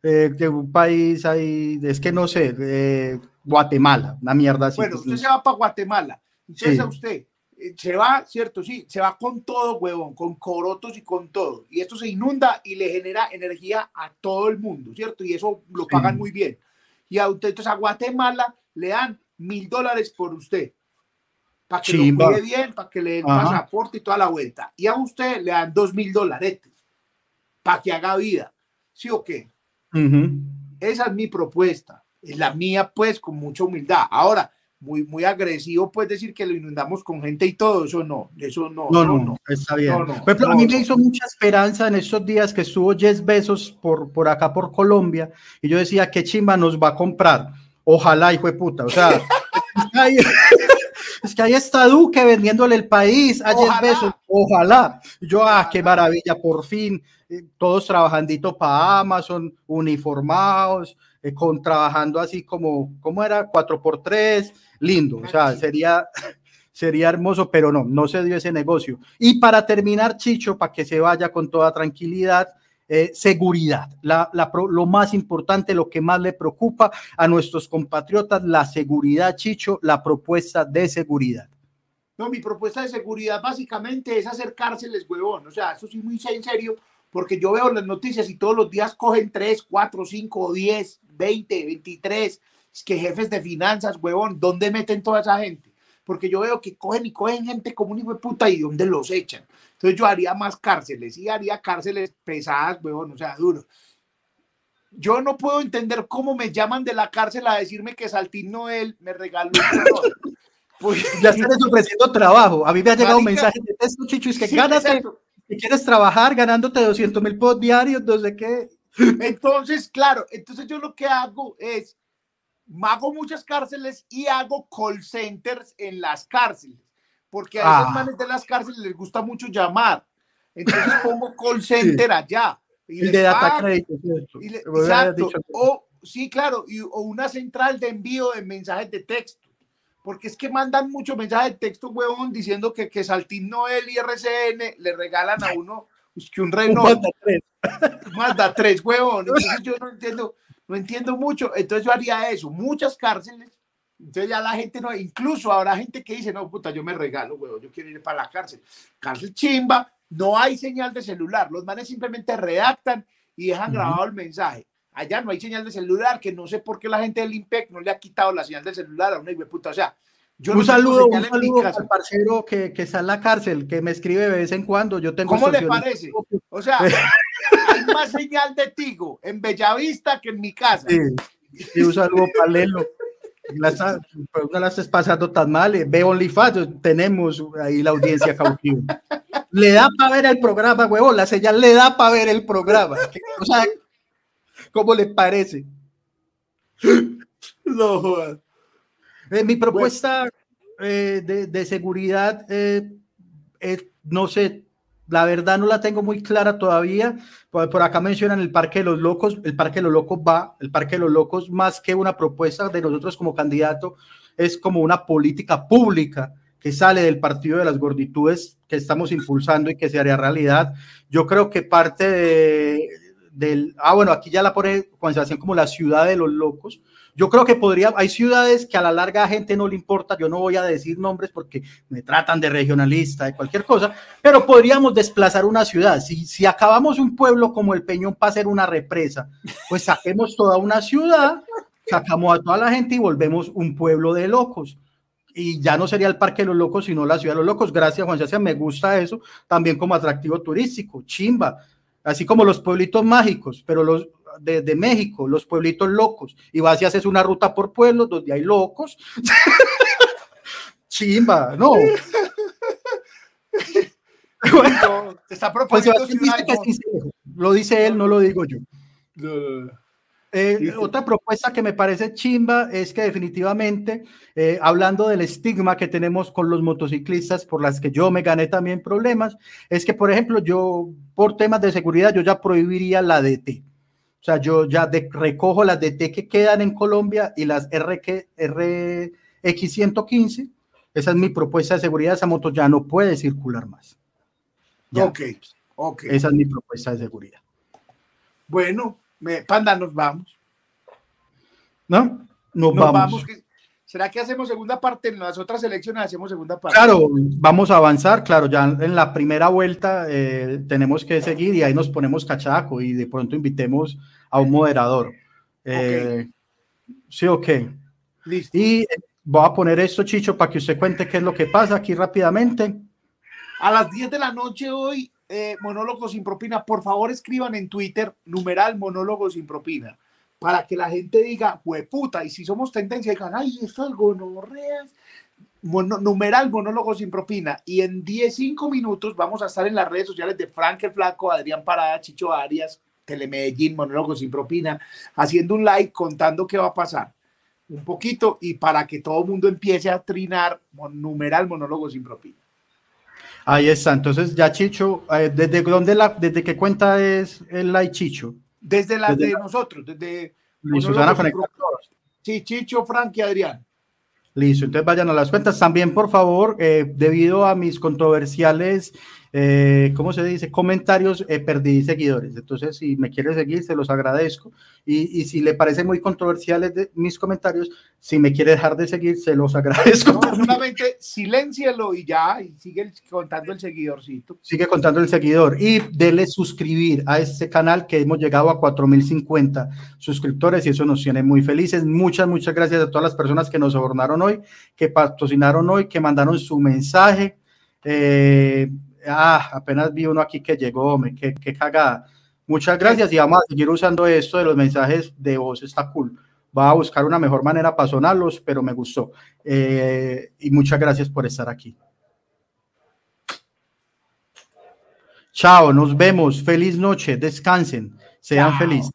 Eh, de un país ahí, es que no sé, Guatemala, una mierda así. Bueno, usted se va para Guatemala. Entonces a usted se va, ¿cierto? Sí, se va con todo, huevón, con corotos y con todo. Y esto se inunda y le genera energía a todo el mundo, ¿cierto? Y eso lo pagan muy bien y a usted, entonces a Guatemala le dan mil dólares por usted, para que lo cuide bien, para que le den pasaporte y toda la vuelta. Y a usted le dan dos mil dólares para que haga vida. ¿Sí o qué? Esa es mi propuesta. Es la mía, pues, con mucha humildad. Ahora, muy, muy agresivo, pues decir que lo inundamos con gente y todo, eso no, eso no. No, no, no, está bien. a mí me hizo mucha esperanza en estos días que estuvo Jess Besos por, por acá, por Colombia, y yo decía, ¿qué chimba nos va a comprar? Ojalá, hijo de puta, o sea, es que ahí está Duque vendiéndole el país a Jess Besos, ojalá. yo, ah, qué maravilla, por fin, eh, todos trabajandito para Amazon, uniformados, eh, con trabajando así como, ¿cómo era? 4x3, lindo, o sea, sería, sería hermoso, pero no, no se dio ese negocio. Y para terminar, Chicho, para que se vaya con toda tranquilidad, eh, seguridad, la, lo más importante, lo que más le preocupa a nuestros compatriotas, la seguridad, Chicho, la propuesta de seguridad. No, mi propuesta de seguridad básicamente es hacer cárceles, huevón. O sea, eso sí muy en serio, porque yo veo las noticias y todos los días cogen 3, 4, 5, 10, 20, 23 es que jefes de finanzas, huevón, ¿dónde meten toda esa gente? Porque yo veo que cogen y cogen gente como un hijo de puta y ¿dónde los echan? Entonces yo haría más cárceles y haría cárceles pesadas, huevón, o sea, duro. Yo no puedo entender cómo me llaman de la cárcel a decirme que Saltín Noel me regaló un pues, ya estás ofreciendo trabajo. A mí me ha llegado un mensaje de texto, Chicho, es que gánate, si quieres trabajar ganándote 200 mil por diario, no sé qué. Entonces, claro, entonces yo lo que hago es, hago muchas cárceles y hago call centers en las cárceles, porque a esos ah. manes de las cárceles les gusta mucho llamar. Entonces pongo call center allá. Y de data crédito, exacto. O, sí, claro, y, o una central de envío de mensajes de texto. Porque es que mandan mucho mensaje de texto, huevón, diciendo que, que Saltín Noel y RCN le regalan a uno pues, que un Renault. Mazda 3, huevón. Entonces yo no entiendo, no entiendo mucho. Entonces yo haría eso, muchas cárceles. Entonces ya la gente no, incluso habrá gente que dice, no, puta, yo me regalo, huevón, yo quiero ir para la cárcel. Cárcel chimba, no hay señal de celular. Los manes simplemente redactan y dejan grabado el mensaje. Allá no hay señal de celular, que no sé por qué la gente del IMPEC no le ha quitado la señal de celular a una puta. O sea, un saludo, un saludo al parcero que, que, está en la cárcel, que me escribe de vez en cuando. Yo tengo ¿Cómo le parece? O sea, hay más señal de Tigo en Bellavista que en mi casa. Sí, un saludo para Lelo. no la estés pasando tan mal. Eh, ve OnlyFans, tenemos ahí la audiencia cautiva. Le da para ver el programa, huevón. La señal le da para ver el programa. O sea, ¿cómo le parece? No jodas. Eh, mi propuesta eh, de, seguridad, eh, no sé, la verdad no la tengo muy clara todavía. Por, acá mencionan el Parque de los Locos. El Parque de los Locos va, el Parque de los Locos, más que una propuesta de nosotros como candidato, es como una política pública que sale del partido de las gorditudes que estamos impulsando y que se haría realidad. Yo creo que parte del, ah, bueno, aquí ya la pone conversación como la ciudad de los locos, yo creo que podría, hay ciudades que a la larga a gente no le importa, yo no voy a decir nombres porque me tratan de regionalista, de cualquier cosa, pero podríamos desplazar una ciudad. Si, si acabamos un pueblo como el Peñón para hacer una represa, pues saquemos toda una ciudad sacamos a toda la gente y volvemos un pueblo de locos. Y ya no sería el Parque de los Locos, sino la Ciudad de los Locos. Gracias, Juan Sebastián, me gusta eso. También como atractivo turístico, chimba. Así como los pueblitos mágicos, pero los de, de México, los pueblitos locos. Y vas y haces una ruta por pueblos donde hay locos. chimba, no. bueno, te está proponiendo lo dice él, no lo digo yo. Eh, otra propuesta que me parece chimba es que definitivamente, eh, hablando del estigma que tenemos con los motociclistas, por las que yo me gané también problemas, es que, por ejemplo, yo, por temas de seguridad, yo ya prohibiría la DT. O sea, yo ya recojo las DT que quedan en Colombia y las RX115. Esa es mi propuesta de seguridad. Esa moto ya no puede circular más. Ok, ok. Esa es mi propuesta de seguridad. Bueno, me, Panda, nos vamos. ¿No? Nos, vamos. ¿Será que hacemos segunda parte? En las otras elecciones hacemos segunda parte. Claro, vamos a avanzar, claro, ya en la primera vuelta eh, tenemos que seguir y ahí nos ponemos cachaco y de pronto invitemos a un moderador. Eh, sí, ok. Listo. Y voy a poner esto, Chicho, para que usted cuente qué es lo que pasa aquí rápidamente. A las 10 de la noche hoy eh, monólogos sin propina, por favor escriban en Twitter numeral monólogos sin propina para que la gente diga, puta, y si somos tendencia, digan, ay, esto es gonorreas, numeral monólogos sin propina. Y en 10, 5 minutos vamos a estar en las redes sociales de Frank el Flaco, Adrián Parada, Chicho Arias, Telemedellín, monólogos sin propina, haciendo un like contando qué va a pasar. Un poquito y para que todo el mundo empiece a trinar numeral monólogos sin propina. Ahí está, entonces ya Chicho, eh, ¿desde dónde la, desde qué cuenta es el like Chicho? Desde la de nosotros, desde Sí, Chicho, Frank y Adrián. Listo, entonces vayan a las cuentas. También, por favor, eh, debido a mis controversiales eh, ¿cómo se dice? Comentarios, eh, perdí seguidores. Entonces, si me quiere seguir, se los agradezco. Y, si le parece muy controversiales de, mis comentarios, si me quiere dejar de seguir, se los agradezco. No, solamente siléncielo y ya, y sigue contando el seguidorcito. Sigue contando el seguidor. Y dele suscribir a este canal que hemos llegado a 4050 suscriptores y eso nos tiene muy felices. Muchas, muchas gracias a todas las personas que nos sobornaron hoy, que patrocinaron hoy, que mandaron su mensaje. Eh, ah, apenas vi uno aquí que llegó, me, qué, qué cagada. Muchas gracias y vamos a seguir usando esto de los mensajes de voz, está cool. Va a buscar una mejor manera para sonarlos, pero me gustó. Eh, y muchas gracias por estar aquí. Chao, nos vemos. Feliz noche, descansen, sean felices.